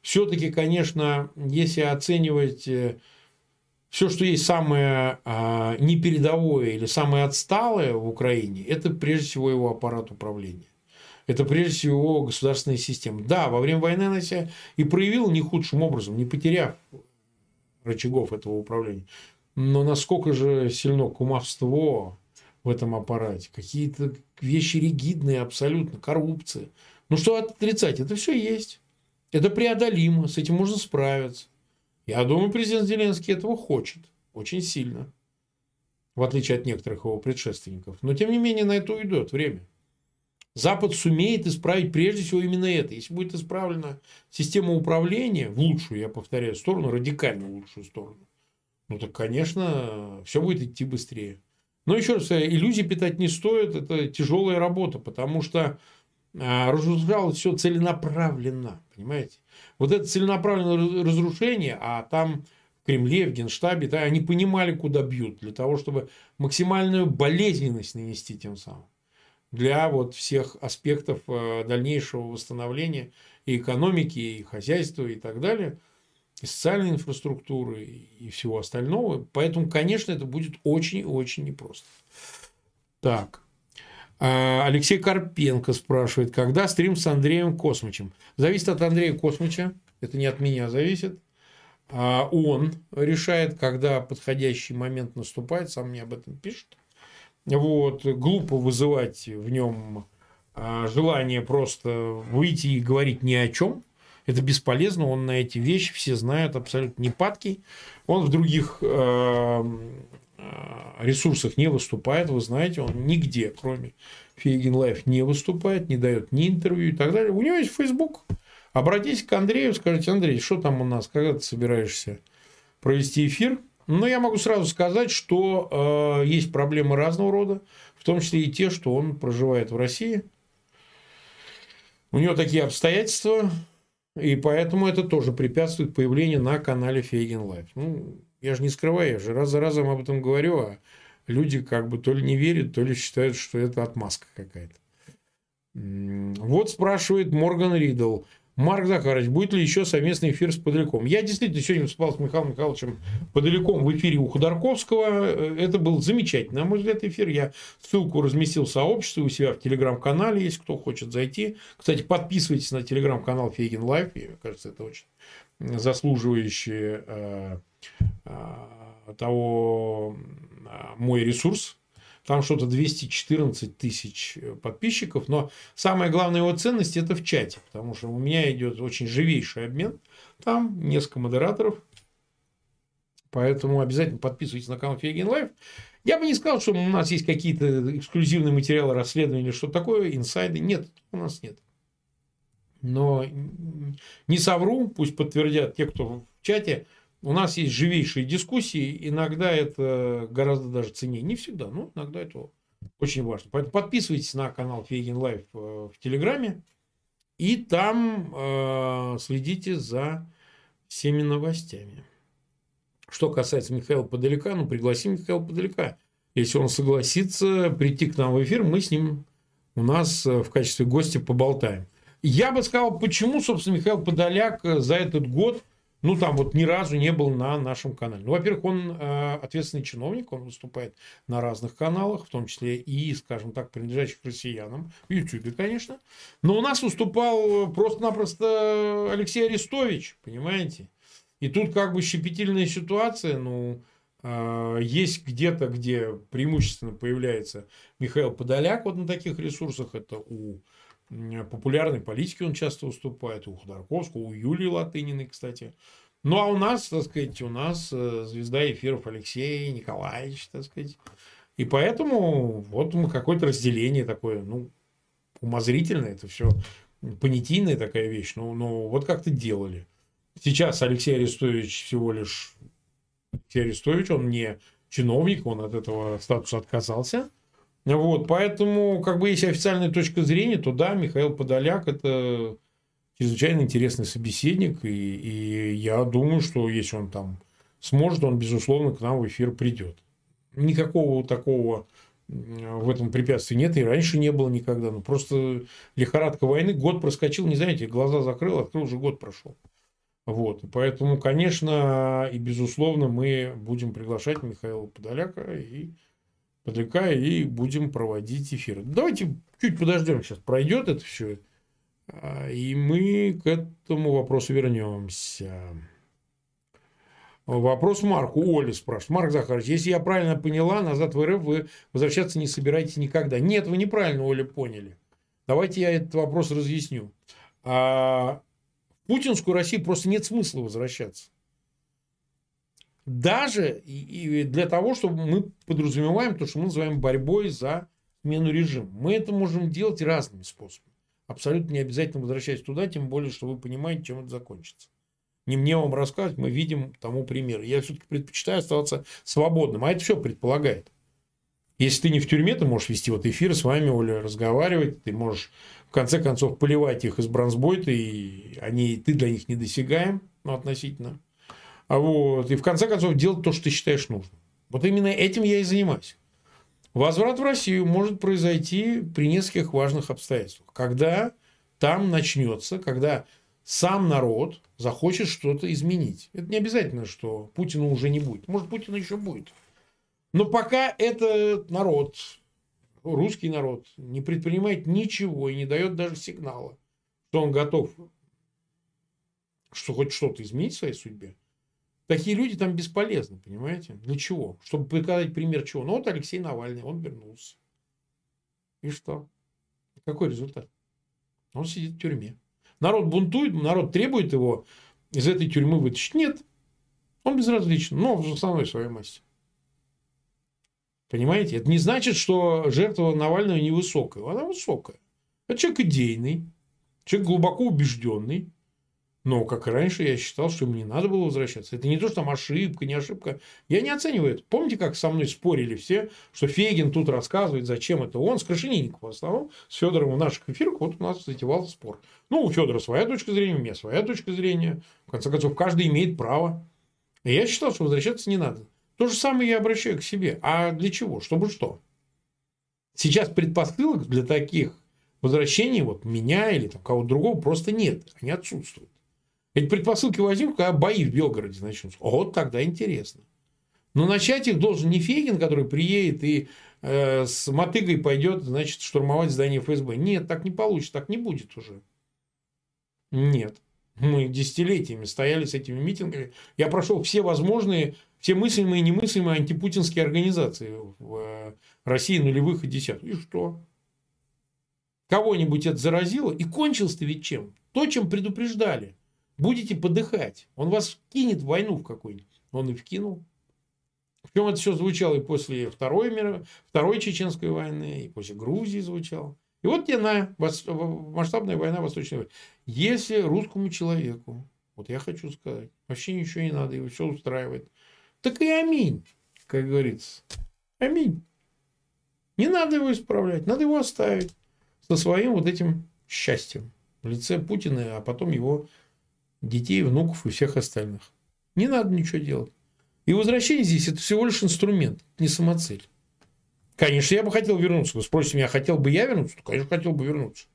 Все-таки, конечно, если оценивать э, все, что есть самое а, непередовое или самое отсталое в Украине, это прежде всего его аппарат управления это прежде всего государственная система. Да, во время войны она себя и проявила не худшим образом, не потеряв рычагов этого управления. Но насколько же сильно кумовство в этом аппарате, какие-то вещи ригидные абсолютно, коррупция. Ну что отрицать, это все есть. Это преодолимо, с этим можно справиться. Я думаю, президент Зеленский этого хочет очень сильно, в отличие от некоторых его предшественников. Но, тем не менее, на это уйдет время. Запад сумеет исправить прежде всего именно это. Если будет исправлена система управления в лучшую, я повторяю, сторону, радикально лучшую сторону, ну так, конечно, все будет идти быстрее. Но еще раз, иллюзий питать не стоит, это тяжелая работа, потому что а, разрушалось все целенаправленно, понимаете? Вот это целенаправленное разрушение, а там в Кремле, в Генштабе, да, они понимали, куда бьют, для того, чтобы максимальную болезненность нанести тем самым для вот всех аспектов э, дальнейшего восстановления и экономики, и хозяйства, и так далее, и социальной инфраструктуры, и всего остального. Поэтому, конечно, это будет очень-очень непросто. Так. А, Алексей Карпенко спрашивает, когда стрим с Андреем Космичем? Зависит от Андрея Космича, это не от меня зависит. А, он решает, когда подходящий момент наступает, сам мне об этом пишет. Вот, глупо вызывать в нем а, желание просто выйти и говорить ни о чем. Это бесполезно, он на эти вещи все знают абсолютно не падкий. Он в других э, ресурсах не выступает, вы знаете, он нигде, кроме Фейгин Live, не выступает, не дает ни интервью и так далее. У него есть Facebook. Обратитесь к Андрею, скажите, Андрей, что там у нас, когда ты собираешься провести эфир? Но я могу сразу сказать, что э, есть проблемы разного рода, в том числе и те, что он проживает в России. У него такие обстоятельства, и поэтому это тоже препятствует появлению на канале Фейгин Live. Ну, я же не скрываю, я же раз за разом об этом говорю, а люди как бы то ли не верят, то ли считают, что это отмазка какая-то. Вот спрашивает Морган Ридл. Марк Захарович, будет ли еще совместный эфир с Подоляком? Я действительно сегодня выступал с Михаилом Михайловичем Подоляком в эфире у Ходорковского. Это был замечательный, на мой взгляд, эфир. Я ссылку разместил в сообществе у себя в телеграм-канале, если кто хочет зайти. Кстати, подписывайтесь на телеграм-канал Фейгин Live. Мне кажется, это очень заслуживающее э, э, того э, мой ресурс, там что-то 214 тысяч э, подписчиков, но самая главная его ценность это в чате, потому что у меня идет очень живейший обмен, там несколько модераторов, поэтому обязательно подписывайтесь на канал Фейгин Live. Я бы не сказал, что у нас есть какие-то эксклюзивные материалы расследования или что такое, инсайды. Нет, у нас нет. Но не совру, пусть подтвердят те, кто в чате, у нас есть живейшие дискуссии, иногда это гораздо даже ценнее. Не всегда, но иногда это очень важно. Поэтому подписывайтесь на канал Фейгин Live э, в Телеграме. И там э, следите за всеми новостями. Что касается Михаила Подоляка, ну, пригласим Михаила Подоляка. Если он согласится прийти к нам в эфир, мы с ним у нас э, в качестве гостя поболтаем. Я бы сказал, почему, собственно, Михаил Подоляк э, за этот год – ну, там вот ни разу не был на нашем канале. Ну, во-первых, он э, ответственный чиновник, он выступает на разных каналах, в том числе и, скажем так, принадлежащих россиянам, в Ютьюбе, конечно. Но у нас выступал просто-напросто Алексей Арестович, понимаете? И тут как бы щепетильная ситуация, ну, э, есть где-то, где преимущественно появляется Михаил Подоляк вот на таких ресурсах, это у популярной политики он часто выступает, у Ходорковского, у Юлии Латыниной, кстати. Ну, а у нас, так сказать, у нас э, звезда эфиров Алексей Николаевич, так сказать. И поэтому вот какое-то разделение такое, ну, умозрительное, это все понятийная такая вещь, но, но вот как-то делали. Сейчас Алексей Арестович всего лишь Алексей Арестович, он не чиновник, он от этого статуса отказался. Вот, поэтому, как бы, если официальная точка зрения, то да, Михаил Подоляк – это чрезвычайно интересный собеседник, и, и я думаю, что если он там сможет, он, безусловно, к нам в эфир придет. Никакого такого в этом препятствия нет, и раньше не было никогда. Ну, просто лихорадка войны, год проскочил, не знаете, глаза закрыл, открыл, уже год прошел. Вот, поэтому, конечно, и безусловно, мы будем приглашать Михаила Подоляка и Подлека и будем проводить эфир. Давайте чуть подождем, сейчас пройдет это все, а, и мы к этому вопросу вернемся. Вопрос Марку. Оля спрашивает. Марк Захарович, если я правильно поняла, назад в РФ вы возвращаться не собираетесь никогда. Нет, вы неправильно, Оля, поняли. Давайте я этот вопрос разъясню. А в путинскую Россию просто нет смысла возвращаться. Даже и для того, чтобы мы подразумеваем то, что мы называем борьбой за смену режима. Мы это можем делать разными способами. Абсолютно не обязательно возвращаясь туда, тем более, что вы понимаете, чем это закончится. Не мне вам рассказывать, мы видим тому пример. Я все-таки предпочитаю оставаться свободным. А это все предполагает. Если ты не в тюрьме, ты можешь вести вот эфир с вами, Оля, разговаривать, ты можешь в конце концов поливать их из бронзбойта, и они, ты для них недосягаем ну, относительно. А вот, и в конце концов делать то, что ты считаешь нужным. Вот именно этим я и занимаюсь. Возврат в Россию может произойти при нескольких важных обстоятельствах. Когда там начнется, когда сам народ захочет что-то изменить. Это не обязательно, что Путина уже не будет. Может, Путина еще будет. Но пока этот народ, русский народ, не предпринимает ничего и не дает даже сигнала, что он готов, что хоть что-то изменить в своей судьбе, такие люди там бесполезны, понимаете? Для чего? Чтобы показать пример чего? Ну, вот Алексей Навальный, он вернулся. И что? Какой результат? Он сидит в тюрьме. Народ бунтует, народ требует его из этой тюрьмы вытащить. Нет. Он безразличен, но в основной своей массе. Понимаете? Это не значит, что жертва Навального невысокая. Она высокая. Это человек идейный, человек глубоко убежденный. Но, как и раньше, я считал, что ему не надо было возвращаться. Это не то, что там ошибка, не ошибка. Я не оцениваю это. Помните, как со мной спорили все, что Фегин тут рассказывает, зачем это он, с Крашенинником в основном, с Федором в наших эфирах, вот у нас затевался спор. Ну, у Федора своя точка зрения, у меня своя точка зрения. В конце концов, каждый имеет право. И я считал, что возвращаться не надо. То же самое я обращаю к себе. А для чего? Чтобы что? Сейчас предпосылок для таких возвращений, вот меня или там кого-то другого, просто нет. Они отсутствуют. Эти предпосылки возникнут, когда бои в Белгороде начнутся. Вот тогда интересно. Но начать их должен не Фегин, который приедет и э, с мотыгой пойдет, значит, штурмовать здание ФСБ. Нет, так не получится, так не будет уже. Нет. Мы десятилетиями стояли с этими митингами. Я прошел все возможные все мыслимые и немыслимые антипутинские организации в э, России нулевых и десятых. И что? Кого-нибудь это заразило? И кончилось-то ведь чем? То, чем предупреждали. Будете подыхать. Он вас кинет в войну в какую-нибудь. Он и вкинул. Причем это все звучало и после Второй, мировой, Второй Чеченской войны, и после Грузии звучало. И вот тебе на масштабная война Восточной войны. Если русскому человеку, вот я хочу сказать, вообще ничего не надо, его все устраивает, так и аминь, как говорится. Аминь. Не надо его исправлять, надо его оставить со своим вот этим счастьем в лице Путина, а потом его детей, внуков и всех остальных. Не надо ничего делать. И возвращение здесь – это всего лишь инструмент, не самоцель. Конечно, я бы хотел вернуться. Вы спросите меня, хотел бы я вернуться? Конечно, хотел бы вернуться.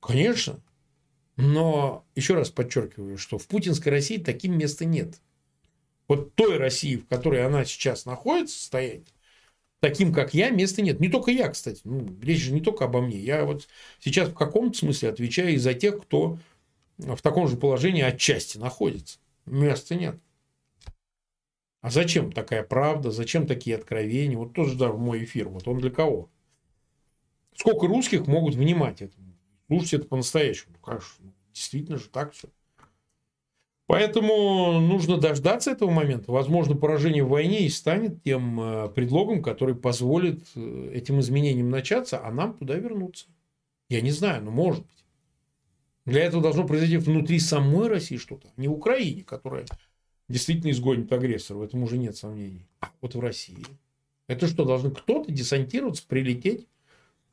Конечно. Но еще раз подчеркиваю, что в путинской России таким места нет вот той России, в которой она сейчас находится, состояние, таким, как я, места нет. Не только я, кстати. Ну, речь же не только обо мне. Я вот сейчас в каком-то смысле отвечаю и за тех, кто в таком же положении отчасти находится. Места нет. А зачем такая правда? Зачем такие откровения? Вот тоже даже мой эфир. Вот он для кого? Сколько русских могут внимать этому? Слушать это по-настоящему? Ну, конечно, ну, действительно же так все. Поэтому нужно дождаться этого момента. Возможно, поражение в войне и станет тем э, предлогом, который позволит э, этим изменениям начаться, а нам туда вернуться. Я не знаю, но может быть. Для этого должно произойти внутри самой России что-то, не в Украине, которая действительно изгонит агрессора, в этом уже нет сомнений. А вот в России. Это что, должен кто-то десантироваться, прилететь?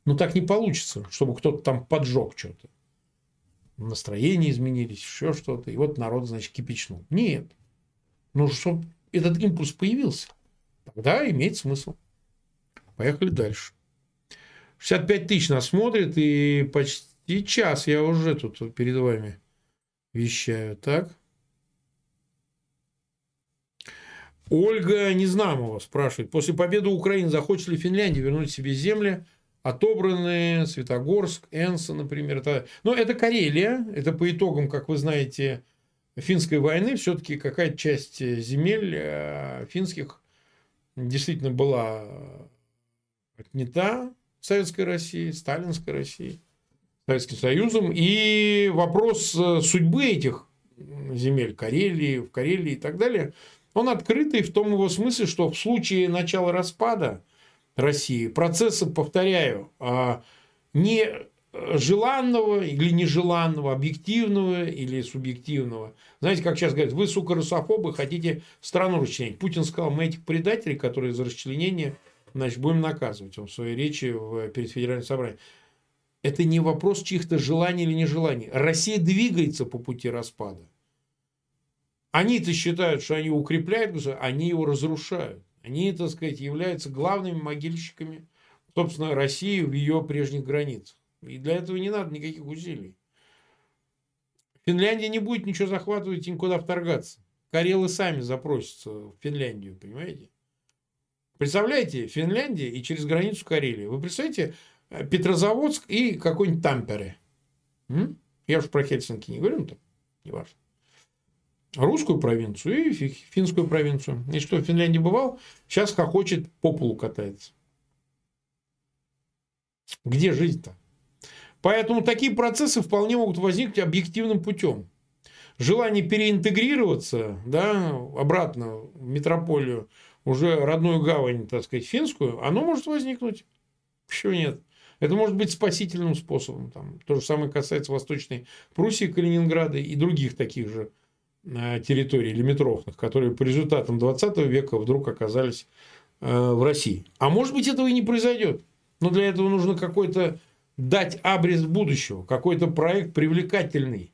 Ну, так не получится, чтобы кто-то там поджег что-то настроения изменились, еще что-то. И вот народ, значит, кипячнул. Нет. Ну, чтобы этот импульс появился, тогда имеет смысл. Поехали дальше. 65 тысяч нас смотрит, и почти час я уже тут перед вами вещаю. Так. Ольга Незнамова спрашивает. После победы Украины захочет ли Финляндия вернуть себе земли, отобраны, Светогорск, Энса, например. Это, но это Карелия, это по итогам, как вы знаете, финской войны, все-таки какая-то часть земель э, финских действительно была отнята Советской Россией, Сталинской Россией, Советским Союзом. И вопрос э, судьбы этих земель, Карелии, в Карелии и так далее, он открытый в том его смысле, что в случае начала распада – России. Процессы, повторяю, а, не желанного или нежеланного, объективного или субъективного. Знаете, как сейчас говорят, вы, сука, русофобы, хотите страну расчленять. Путин сказал, мы этих предателей, которые за расчленение, значит, будем наказывать. Он в своей речи перед федеральным собранием. Это не вопрос чьих-то желаний или нежеланий. Россия двигается по пути распада. Они-то считают, что они укрепляют государство, они его разрушают. Они, так сказать, являются главными могильщиками, собственно, России в ее прежних границах. И для этого не надо никаких усилий. Финляндия не будет ничего захватывать и никуда вторгаться. Карелы сами запросятся в Финляндию, понимаете? Представляете, Финляндия и через границу Карелии. Вы представляете, Петрозаводск и какой-нибудь Тампере. М? Я уж про Хельсинки не говорю, но там не важно. Русскую провинцию и финскую провинцию. И что, в Финляндии бывал? Сейчас хохочет, по полу катается. Где жизнь-то? Поэтому такие процессы вполне могут возникнуть объективным путем. Желание переинтегрироваться да, обратно в метрополию, уже родную гавань, так сказать, финскую, оно может возникнуть. Почему нет? Это может быть спасительным способом. Там, то же самое касается Восточной Пруссии, Калининграда и других таких же э, территорий лимитрофных, которые по результатам 20 века вдруг оказались э, в России. А может быть, этого и не произойдет. Но для этого нужно какой-то дать абрис будущего, какой-то проект привлекательный.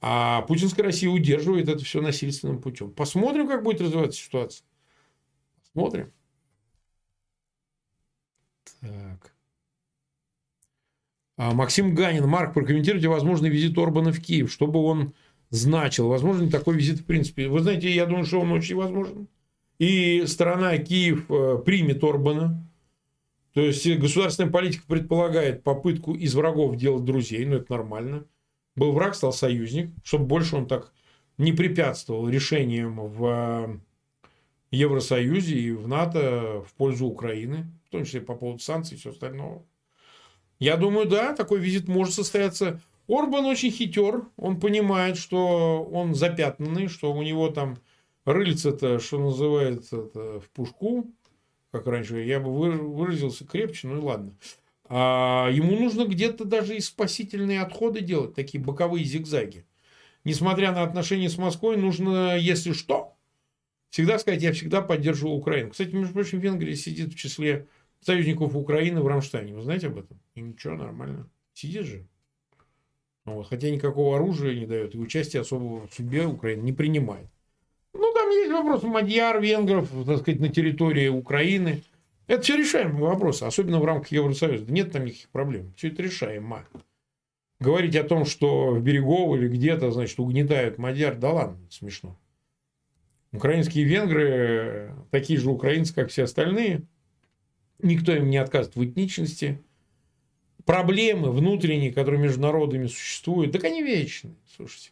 А путинская Россия удерживает это все насильственным путем. Посмотрим, как будет развиваться ситуация. Смотрим. Так. А Максим Ганин. Марк, прокомментируйте возможный визит Орбана в Киев. Что бы он значил? Возможно такой визит в принципе? Вы знаете, я думаю, что он очень возможен. И страна Киев э, примет Орбана. То есть государственная политика предполагает попытку из врагов делать друзей, ну это нормально. Был враг, стал союзник, чтобы больше он так не препятствовал решениям в э, Евросоюзе и в НАТО в пользу Украины, в том числе по поводу санкций и все остальное. Я думаю, да, такой визит может состояться. Орбан очень хитер, он понимает, что он запятнанный, что у него там рыльца-то, что называется, в пушку, как раньше, я бы выразился крепче, ну и ладно. А ему нужно где-то даже и спасительные отходы делать, такие боковые зигзаги. Несмотря на отношения с Москвой, нужно, если что, всегда сказать, я всегда поддерживал Украину. Кстати, между прочим, Венгрия сидит в числе союзников Украины в Рамштайне. Вы знаете об этом? И ничего, нормально. Сидит же. Вот. Хотя никакого оружия не дает. И участие особого в судьбе Украины не принимает. Ну, там есть вопрос мадьяр, венгров, так сказать, на территории Украины. Это все решаемые вопросы, особенно в рамках Евросоюза. Нет там никаких проблем. Все это решаемо. Говорить о том, что в Берегово или где-то, значит, угнетают мадьяр, да ладно, смешно. Украинские венгры такие же украинцы, как все остальные. Никто им не отказывает в этничности. Проблемы внутренние, которые между народами существуют, так они вечные. Слушайте.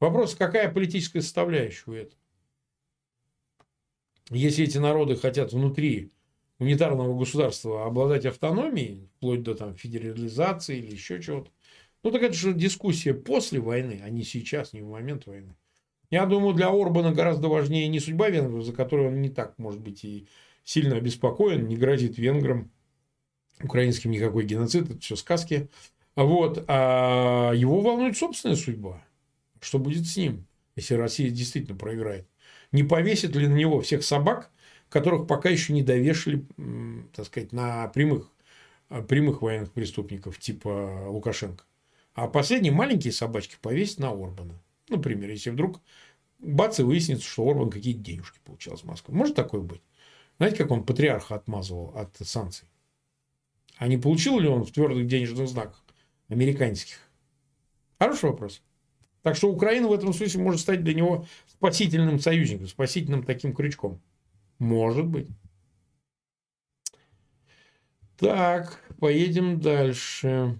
Вопрос, какая политическая составляющая у этого? Если эти народы хотят внутри унитарного государства обладать автономией, вплоть до там, федерализации или еще чего-то, ну так это же дискуссия после войны, а не сейчас, не в момент войны. Я думаю, для Орбана гораздо важнее не судьба венгров, за которую он не так, может быть, и сильно обеспокоен, не грозит венграм украинским никакой геноцид, это все сказки. Вот, а его волнует собственная судьба. Что будет с ним, если Россия действительно проиграет? Не повесит ли на него всех собак, которых пока еще не довешали, так сказать, на прямых, прямых военных преступников типа Лукашенко? А последние маленькие собачки повесить на Орбана. Например, если вдруг бац и выяснится, что Орбан какие-то денежки получал с Москвы. Может такое быть? Знаете, как он патриарха отмазывал от санкций? А не получил ли он в твердых денежных знаках американских? Хороший вопрос. Так что Украина в этом смысле может стать для него спасительным союзником, спасительным таким крючком. Может быть. Так, поедем дальше.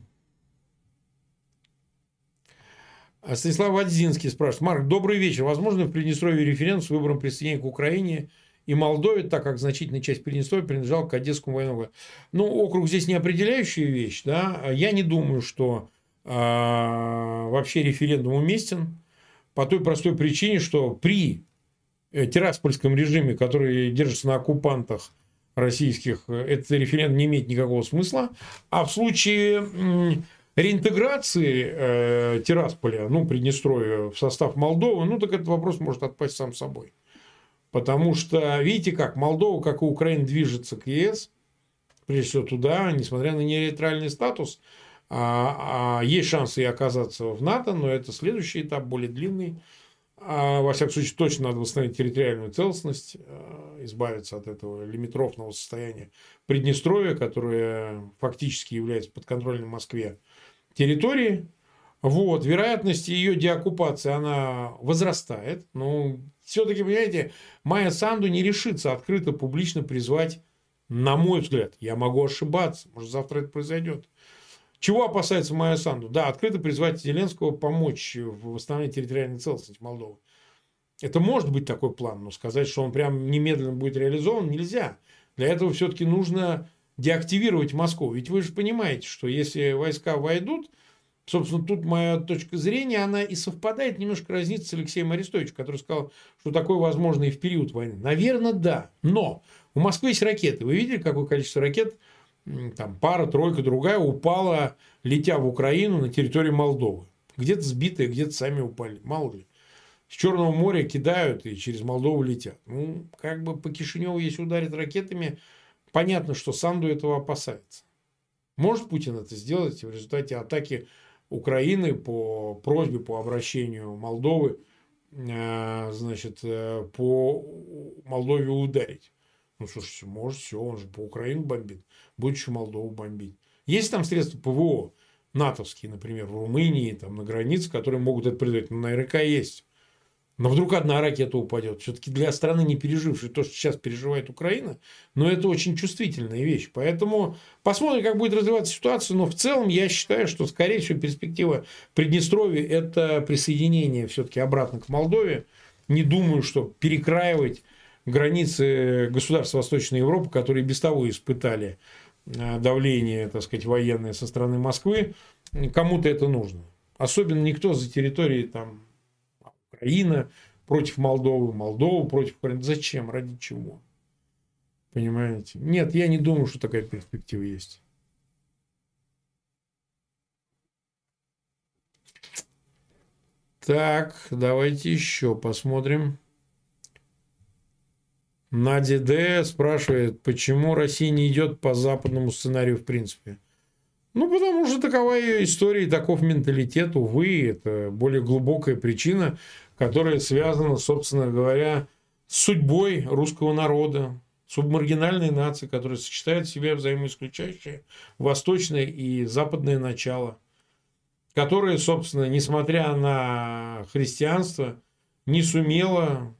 А Станислав Вадзинский спрашивает. Марк, добрый вечер. Возможно в Приднестровье референдум с выбором присоединения к Украине и Молдове, так как значительная часть Приднестровья принадлежала к Одесскому военному. Ну, округ здесь не определяющая вещь. Да? Я не думаю, что а, вообще референдум уместен по той простой причине, что при э, Тираспольском режиме, который держится на оккупантах российских этот референдум не имеет никакого смысла. А в случае реинтеграции э, Тирасполя, ну, Приднестровья в состав Молдовы, ну, так этот вопрос может отпасть сам собой. Потому что, видите как, Молдова, как и Украина, движется к ЕС, прежде всего туда, несмотря на нейтральный статус, а, а есть шансы и оказаться в НАТО, но это следующий этап, более длинный. А, во всяком случае, точно надо восстановить территориальную целостность, а, избавиться от этого лимитрофного состояния Приднестровья, которое фактически является подконтрольной Москве территории. Вот, вероятность ее деоккупации, она возрастает. Но все-таки, понимаете, Майя Санду не решится открыто, публично призвать, на мой взгляд, я могу ошибаться, может, завтра это произойдет. Чего опасается Майя Санду? Да, открыто призвать Зеленского помочь в восстановлении территориальной целостности Молдовы. Это может быть такой план, но сказать, что он прям немедленно будет реализован, нельзя. Для этого все-таки нужно деактивировать Москву. Ведь вы же понимаете, что если войска войдут, собственно, тут моя точка зрения, она и совпадает, немножко разнится с Алексеем Арестовичем, который сказал, что такое возможно и в период войны. Наверное, да. Но у Москвы есть ракеты. Вы видели, какое количество ракет, там пара, тройка, другая, упала, летя в Украину на территории Молдовы. Где-то сбитые, где-то сами упали. Мало ли. С Черного моря кидают и через Молдову летят. Ну, как бы по Кишиневу, если ударит ракетами, Понятно, что Санду этого опасается. Может Путин это сделать в результате атаки Украины по просьбе, по обращению Молдовы, э, значит, э, по Молдове ударить. Ну, слушайте, может, все, он же по Украине бомбит, будет еще Молдову бомбить. Есть там средства ПВО, натовские, например, в Румынии, там, на границе, которые могут это предать. Ну, наверняка есть. Но вдруг одна ракета упадет. Все-таки для страны, не пережившей то, что сейчас переживает Украина, но это очень чувствительная вещь. Поэтому посмотрим, как будет развиваться ситуация. Но в целом я считаю, что, скорее всего, перспектива Приднестровья – это присоединение все-таки обратно к Молдове. Не думаю, что перекраивать границы государств Восточной Европы, которые без того испытали э, давление, так сказать, военное со стороны Москвы, кому-то это нужно. Особенно никто за территорией там Украина против Молдовы, Молдова против Украины. Зачем? Ради чего? Понимаете? Нет, я не думаю, что такая перспектива есть. Так, давайте еще посмотрим. Надя Д. спрашивает, почему Россия не идет по западному сценарию в принципе. Ну, потому что такова ее история и таков менталитет, увы, это более глубокая причина, которая связана, собственно говоря, с судьбой русского народа, субмаргинальной нации, которая сочетает в себе взаимоисключающие восточное и западное начало, которая, собственно, несмотря на христианство, не сумела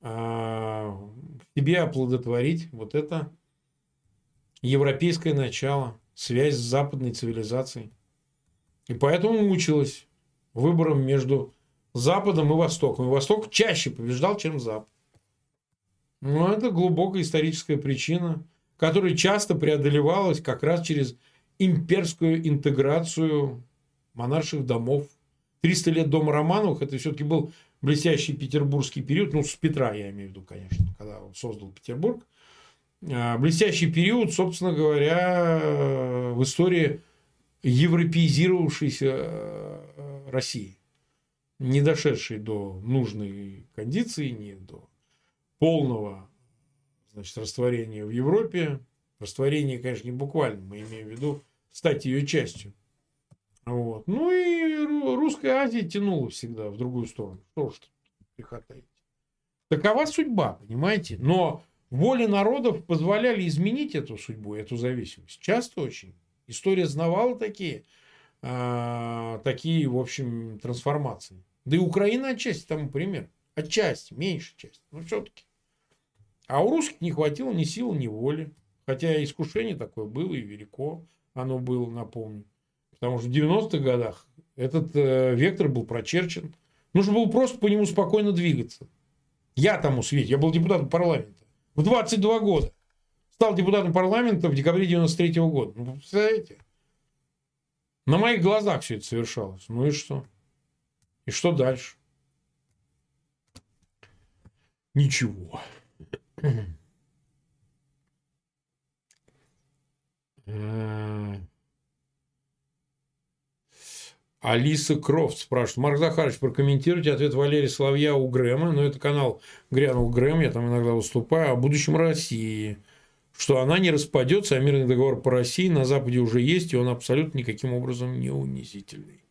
в себе оплодотворить вот это европейское начало – связь с западной цивилизацией. И поэтому мучилась выбором между Западом и Востоком. И Восток чаще побеждал, чем Запад. Но это глубокая историческая причина, которая часто преодолевалась как раз через имперскую интеграцию монарших домов. 300 лет дома Романовых, это все-таки был блестящий петербургский период, ну, с Петра я имею в виду, конечно, когда он создал Петербург. А, блестящий период, собственно говоря, в истории европеизировавшейся э, России, не дошедшей до нужной кондиции, не до полного значит, растворения в Европе. Растворение, конечно, не буквально, мы имеем в виду стать ее частью. Вот. Ну и русская Азия тянула всегда в другую сторону. Что ж греха Такова судьба, понимаете? Но воли народов позволяли изменить эту судьбу, эту зависимость. Часто очень. История знавала такие, э, такие, в общем, трансформации. Да и Украина отчасти тому пример. Отчасти, меньше часть. Но все-таки. А у русских не хватило ни сил, ни воли. Хотя искушение такое было и велико оно было, напомню. Потому что в 90-х годах этот э, вектор был прочерчен. Нужно было просто по нему спокойно двигаться. Я тому свете, я был депутатом парламента в 22 года. Стал депутатом парламента в декабре 93 -го года. Ну, представляете? На моих глазах все это совершалось. Ну и что? И что дальше? Ничего. Э, Алиса Крофт спрашивает. Марк Захарович, прокомментируйте ответ Валерия Соловья у Грэма. Но это канал «Грянул Грэм», я там иногда выступаю, о будущем России. Что она не распадется, а мирный договор по России на Западе уже есть, и он абсолютно никаким образом не унизительный.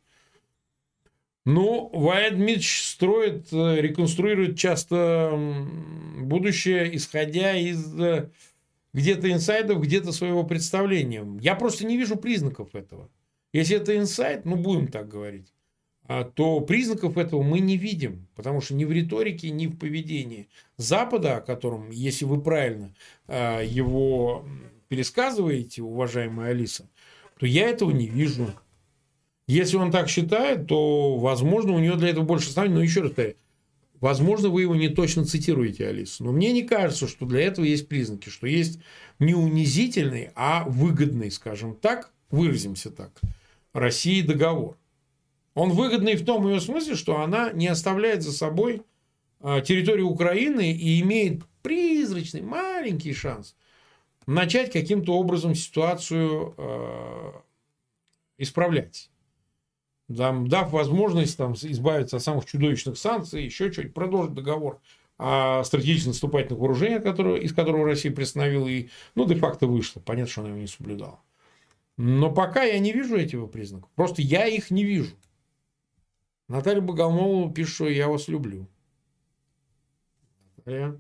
Ну, Ваид Дмитриевич строит, э, реконструирует часто будущее, исходя из э, где-то инсайдов, где-то своего представления. Я просто не вижу признаков этого. Если это инсайт, ну, будем так говорить, а, то признаков этого мы не видим, потому что ни в риторике, ни в поведении Запада, о котором, если вы правильно а, его пересказываете, уважаемая Алиса, то я этого не вижу. Если он так считает, то, возможно, у него для этого больше оснований. Но еще раз говорю, возможно, вы его не точно цитируете, Алиса. Но мне не кажется, что для этого есть признаки, что есть не унизительный, а выгодный, скажем так, выразимся так, России договор. Он выгодный в том ее смысле, что она не оставляет за собой а, территорию Украины и имеет призрачный маленький шанс начать каким-то образом ситуацию э, исправлять. Там, дав возможность там, избавиться от самых чудовищных санкций, еще что-нибудь, продолжить договор о стратегических наступательных вооружениях, которые, из которого Россия приостановила и, ну, де-факто вышла. Понятно, что она его не соблюдала. Но пока я не вижу этих признаков. Просто я их не вижу. Наталья Богомолова пишет, что я вас люблю. Наталья.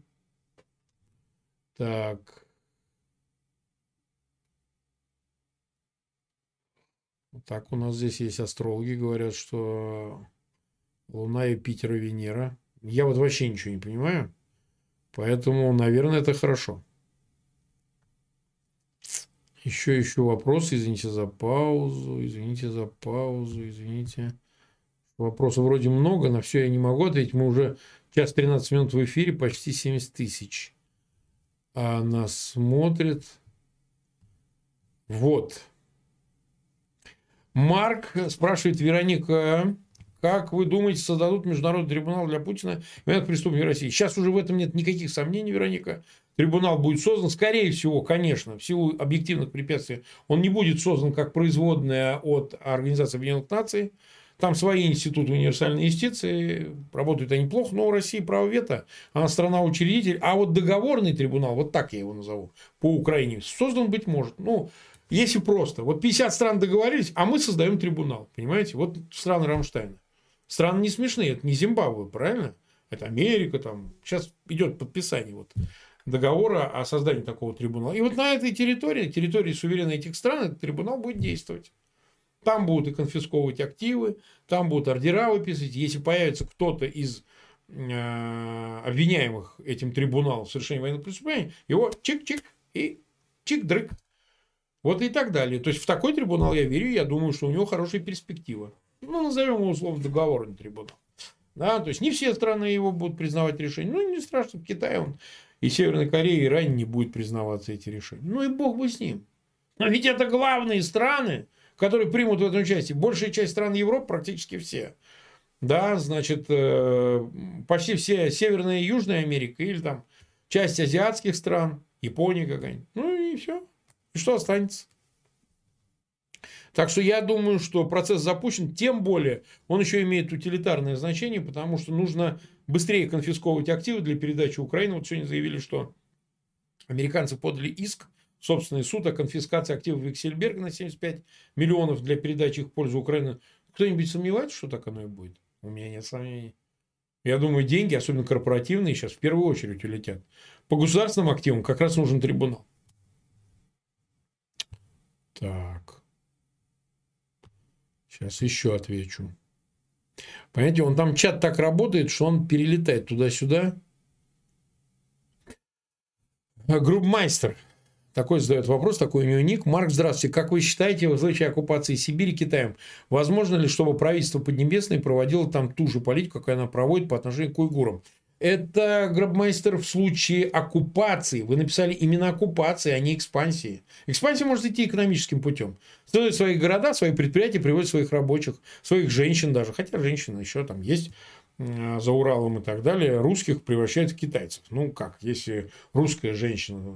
Так. Так, у нас здесь есть астрологи, говорят, что Луна, Юпитер и Венера. Я вот вообще ничего не понимаю. Поэтому, наверное, это хорошо. Еще, еще вопрос. Извините за паузу. Извините за паузу. Извините. Вопросов вроде много, на все я не могу ответить. Мы уже час 13 минут в эфире, почти 70 тысяч. А нас смотрит. Вот. Марк спрашивает Вероника, как вы думаете, создадут международный трибунал для Путина в преступления России? Сейчас уже в этом нет никаких сомнений, Вероника. Трибунал будет создан, скорее всего, конечно, в силу объективных препятствий, он не будет создан как производная от Организации Объединенных Наций. Там свои институты универсальной юстиции, работают они плохо, но у России право вето, она страна-учредитель. А вот договорный трибунал, вот так я его назову, по Украине, создан быть может. Ну, если просто. Вот 50 стран договорились, а мы создаем трибунал. Понимаете? Вот страны Рамштайна. Страны не смешные. Это не Зимбабве, правильно? Это Америка. Там. Сейчас идет подписание вот договора о создании такого трибунала. И вот на этой территории, территории суверенной этих стран, этот трибунал будет действовать. Там будут и конфисковывать активы, там будут ордера выписывать. Если появится кто-то из э, обвиняемых этим трибуналом в совершении военных преступлений, его чик-чик и чик-дрык вот и так далее. То есть в такой трибунал я верю, я думаю, что у него хорошая перспектива. Ну, назовем его условно договорный трибунал. Да, то есть не все страны его будут признавать решение. Ну, не страшно, в Китае он и Северной Корее, и Иране не будет признаваться эти решения. Ну и бог бы с ним. Но ведь это главные страны, которые примут в этом участие. Большая часть стран Европы, практически все. Да, значит, э, почти все Северная и Южная Америка, или там часть азиатских стран, Япония какая-нибудь. Ну и все. И что останется? Так что я думаю, что процесс запущен, тем более он еще имеет утилитарное значение, потому что нужно быстрее конфисковывать активы для передачи Украины. Вот сегодня заявили, что американцы подали иск в собственный суд о конфискации активов Виксельберга на 75 миллионов для передачи их в пользу Украины. Кто-нибудь сомневается, что так оно и будет? У меня нет сомнений. Я думаю, деньги, особенно корпоративные, сейчас в первую очередь улетят. По государственным активам как раз нужен трибунал. Так. Сейчас еще отвечу. Понимаете, он там чат так работает, что он перелетает туда-сюда. А, Группмайстер. Такой задает вопрос, такой у него ник. Марк, здравствуйте. Как вы считаете, в случае оккупации Сибири Китаем, возможно ли, чтобы правительство Поднебесной проводило там ту же политику, какую она проводит по отношению к уйгурам? Это гробмейстер в случае оккупации. Вы написали именно оккупации, а не экспансии. Экспансия может идти экономическим путем. Строят свои города, свои предприятия, приводят своих рабочих, своих женщин даже. Хотя женщины еще там есть за Уралом и так далее. Русских превращают в китайцев. Ну как, если русская женщина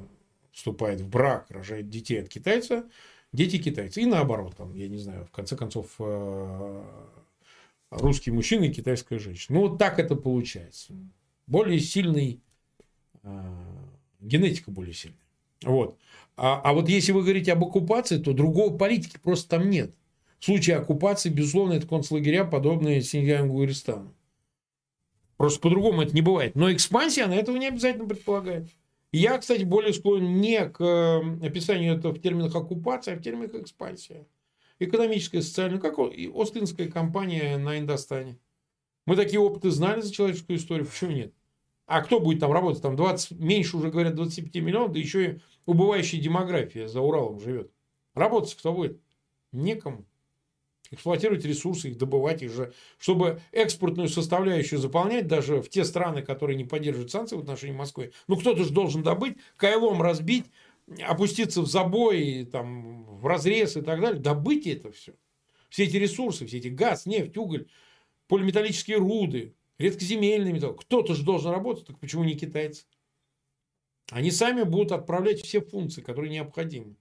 вступает в брак, рожает детей от китайца, дети китайцы. И наоборот, там, я не знаю, в конце концов, э, русский мужчина и китайская женщина. Ну, вот так это получается. Более сильный, э, генетика более сильная. Вот. А, а вот если вы говорите об оккупации, то другого политики просто там нет. В случае оккупации, безусловно, это концлагеря, подобные Синьцзянгу и Ристану. Просто по-другому это не бывает. Но экспансия, она этого не обязательно предполагает. Я, кстати, более склонен не к э, описанию этого в терминах оккупации, а в терминах экспансия. Экономическая, социальная, как Остинская компания на Индостане. Мы такие опыты знали за человеческую историю, почему нет? А кто будет там работать? Там 20, меньше уже говорят 25 миллионов, да еще и убывающая демография за Уралом живет. Работать кто будет? Некому эксплуатировать ресурсы, их добывать, их же, чтобы экспортную составляющую заполнять даже в те страны, которые не поддерживают санкции в отношении Москвы. Ну, кто-то же должен добыть, кайлом разбить, опуститься в забой, там, в разрез и так далее. Добыть это все. Все эти ресурсы, все эти газ, нефть, уголь, полиметаллические руды, редкоземельные металлы. Кто-то же должен работать, так почему не китайцы? Они сами будут отправлять все функции, которые необходимы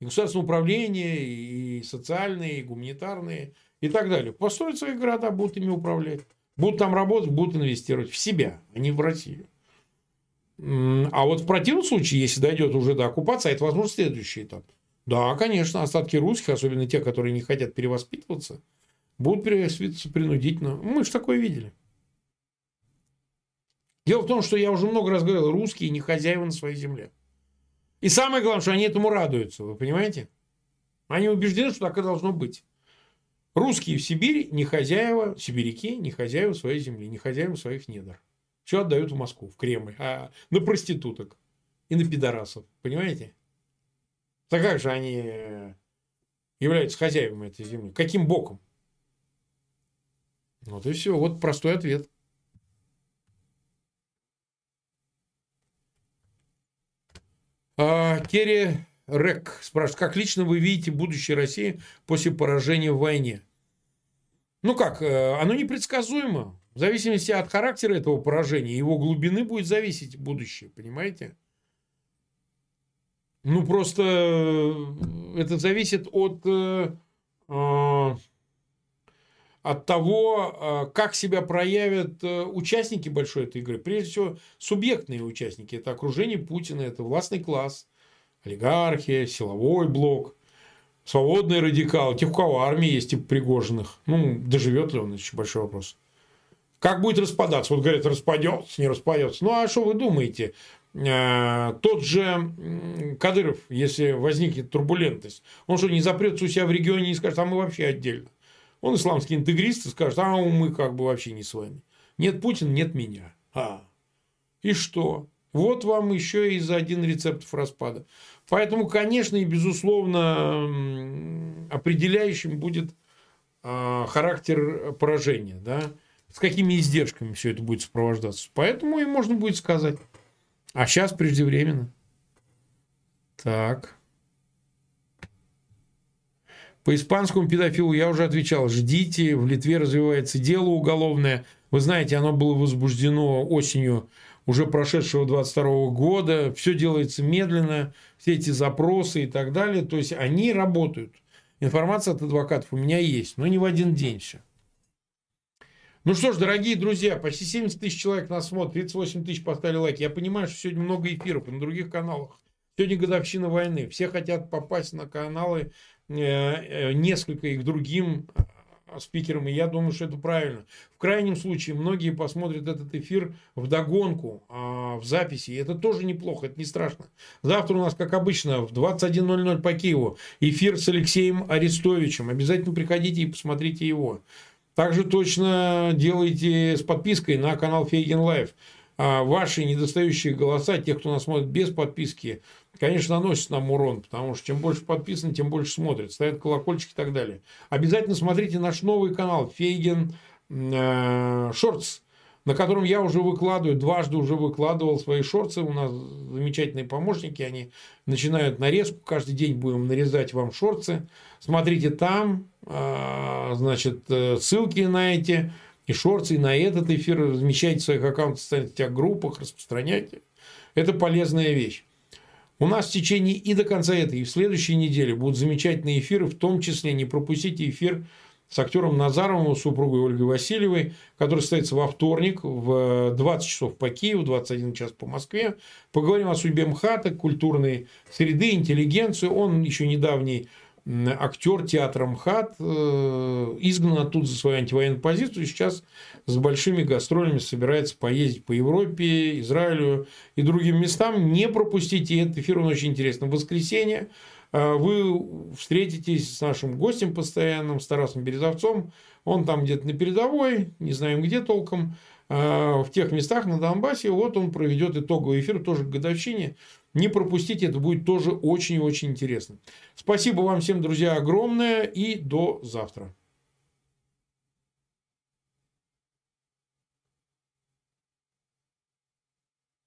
и государственное управление, и социальные, и гуманитарные, и так далее. Построят свои города, будут ими управлять. Будут там работать, будут инвестировать в себя, а не в Россию. А вот в противном случае, если дойдет уже до оккупации, это, возможно, следующий этап. Да, конечно, остатки русских, особенно те, которые не хотят перевоспитываться, будут перевоспитываться принудительно. Мы же такое видели. Дело в том, что я уже много раз говорил, русские не хозяева на своей земле. И самое главное, что они этому радуются, вы понимаете? Они убеждены, что так и должно быть. Русские в Сибири не хозяева, сибиряки не хозяева своей земли, не хозяева своих недр. Все отдают в Москву, в Кремль, а на проституток и на пидорасов. Понимаете? Так как же они являются хозяевами этой земли? Каким боком? Вот и все. Вот простой ответ. А, Керри Рек спрашивает, как лично вы видите будущее России после поражения в войне? Ну как, э, оно непредсказуемо. В зависимости от характера этого поражения, его глубины будет зависеть будущее, понимаете? Ну, просто э, это зависит от, э, от того, как себя проявят участники большой этой игры. Прежде всего, субъектные участники. Это окружение Путина, это властный класс, олигархия, силовой блок, свободные радикалы, тех, у кого армия есть, типа Пригожиных. Ну, доживет ли он, еще большой вопрос. Как будет распадаться? Вот говорят, распадется, не распадется. Ну, а что вы думаете? Э, тот же Кадыров, если возникнет турбулентность, он что, не запрется у себя в регионе и скажет, а мы вообще отдельно? Он исламский интегрист и скажет, а мы как бы вообще не с вами. Нет Путина, нет меня. А. И что? Вот вам еще и за один рецепт распада. Поэтому, конечно, и безусловно определяющим будет а, характер поражения, да, с какими издержками все это будет сопровождаться. Поэтому и можно будет сказать. А сейчас преждевременно. Так. По испанскому педофилу я уже отвечал. Ждите, в Литве развивается дело уголовное. Вы знаете, оно было возбуждено осенью уже прошедшего 22 года. Все делается медленно, все эти запросы и так далее. То есть они работают. Информация от адвокатов у меня есть, но не в один день все. Ну что ж, дорогие друзья, почти 70 тысяч человек нас смотрят, 38 тысяч поставили лайк. Я понимаю, что сегодня много эфиров на других каналах. Сегодня годовщина войны. Все хотят попасть на каналы, несколько их другим спикером, и я думаю, что это правильно. В крайнем случае, многие посмотрят этот эфир вдогонку, а, в записи, и это тоже неплохо, это не страшно. Завтра у нас, как обычно, в 21.00 по Киеву эфир с Алексеем Арестовичем. Обязательно приходите и посмотрите его. Также точно делайте с подпиской на канал Фейгин Live. А ваши недостающие голоса, тех, кто нас смотрит без подписки, конечно, наносят нам урон, потому что чем больше подписан, тем больше смотрят, ставят колокольчики и так далее. Обязательно смотрите наш новый канал Фейген э, Шортс, на котором я уже выкладываю, дважды уже выкладывал свои шорты. У нас замечательные помощники, они начинают нарезку, каждый день будем нарезать вам шорты. Смотрите там, э, значит, э, ссылки на эти и шорты, и на этот эфир, размещайте в своих аккаунтах, в социальных группах, распространяйте. Это полезная вещь. У нас в течение и до конца этой, и в следующей неделе будут замечательные эфиры, в том числе не пропустите эфир с актером Назаровым, супругой Ольгой Васильевой, который состоится во вторник в 20 часов по Киеву, 21 час по Москве. Поговорим о судьбе МХАТа, культурной среды, интеллигенции. Он еще недавний актер театра МХАТ, э, изгнан оттуда за свою антивоенную позицию, сейчас с большими гастролями собирается поездить по Европе, Израилю и другим местам. Не пропустите этот эфир, он очень интересный. В воскресенье э, вы встретитесь с нашим гостем постоянным, с Тарасом Березовцом. Он там где-то на передовой, не знаем где толком, э, в тех местах на Донбассе. Вот он проведет итоговый эфир тоже к годовщине. Не пропустите, это будет тоже очень-очень интересно. Спасибо вам всем, друзья, огромное и до завтра.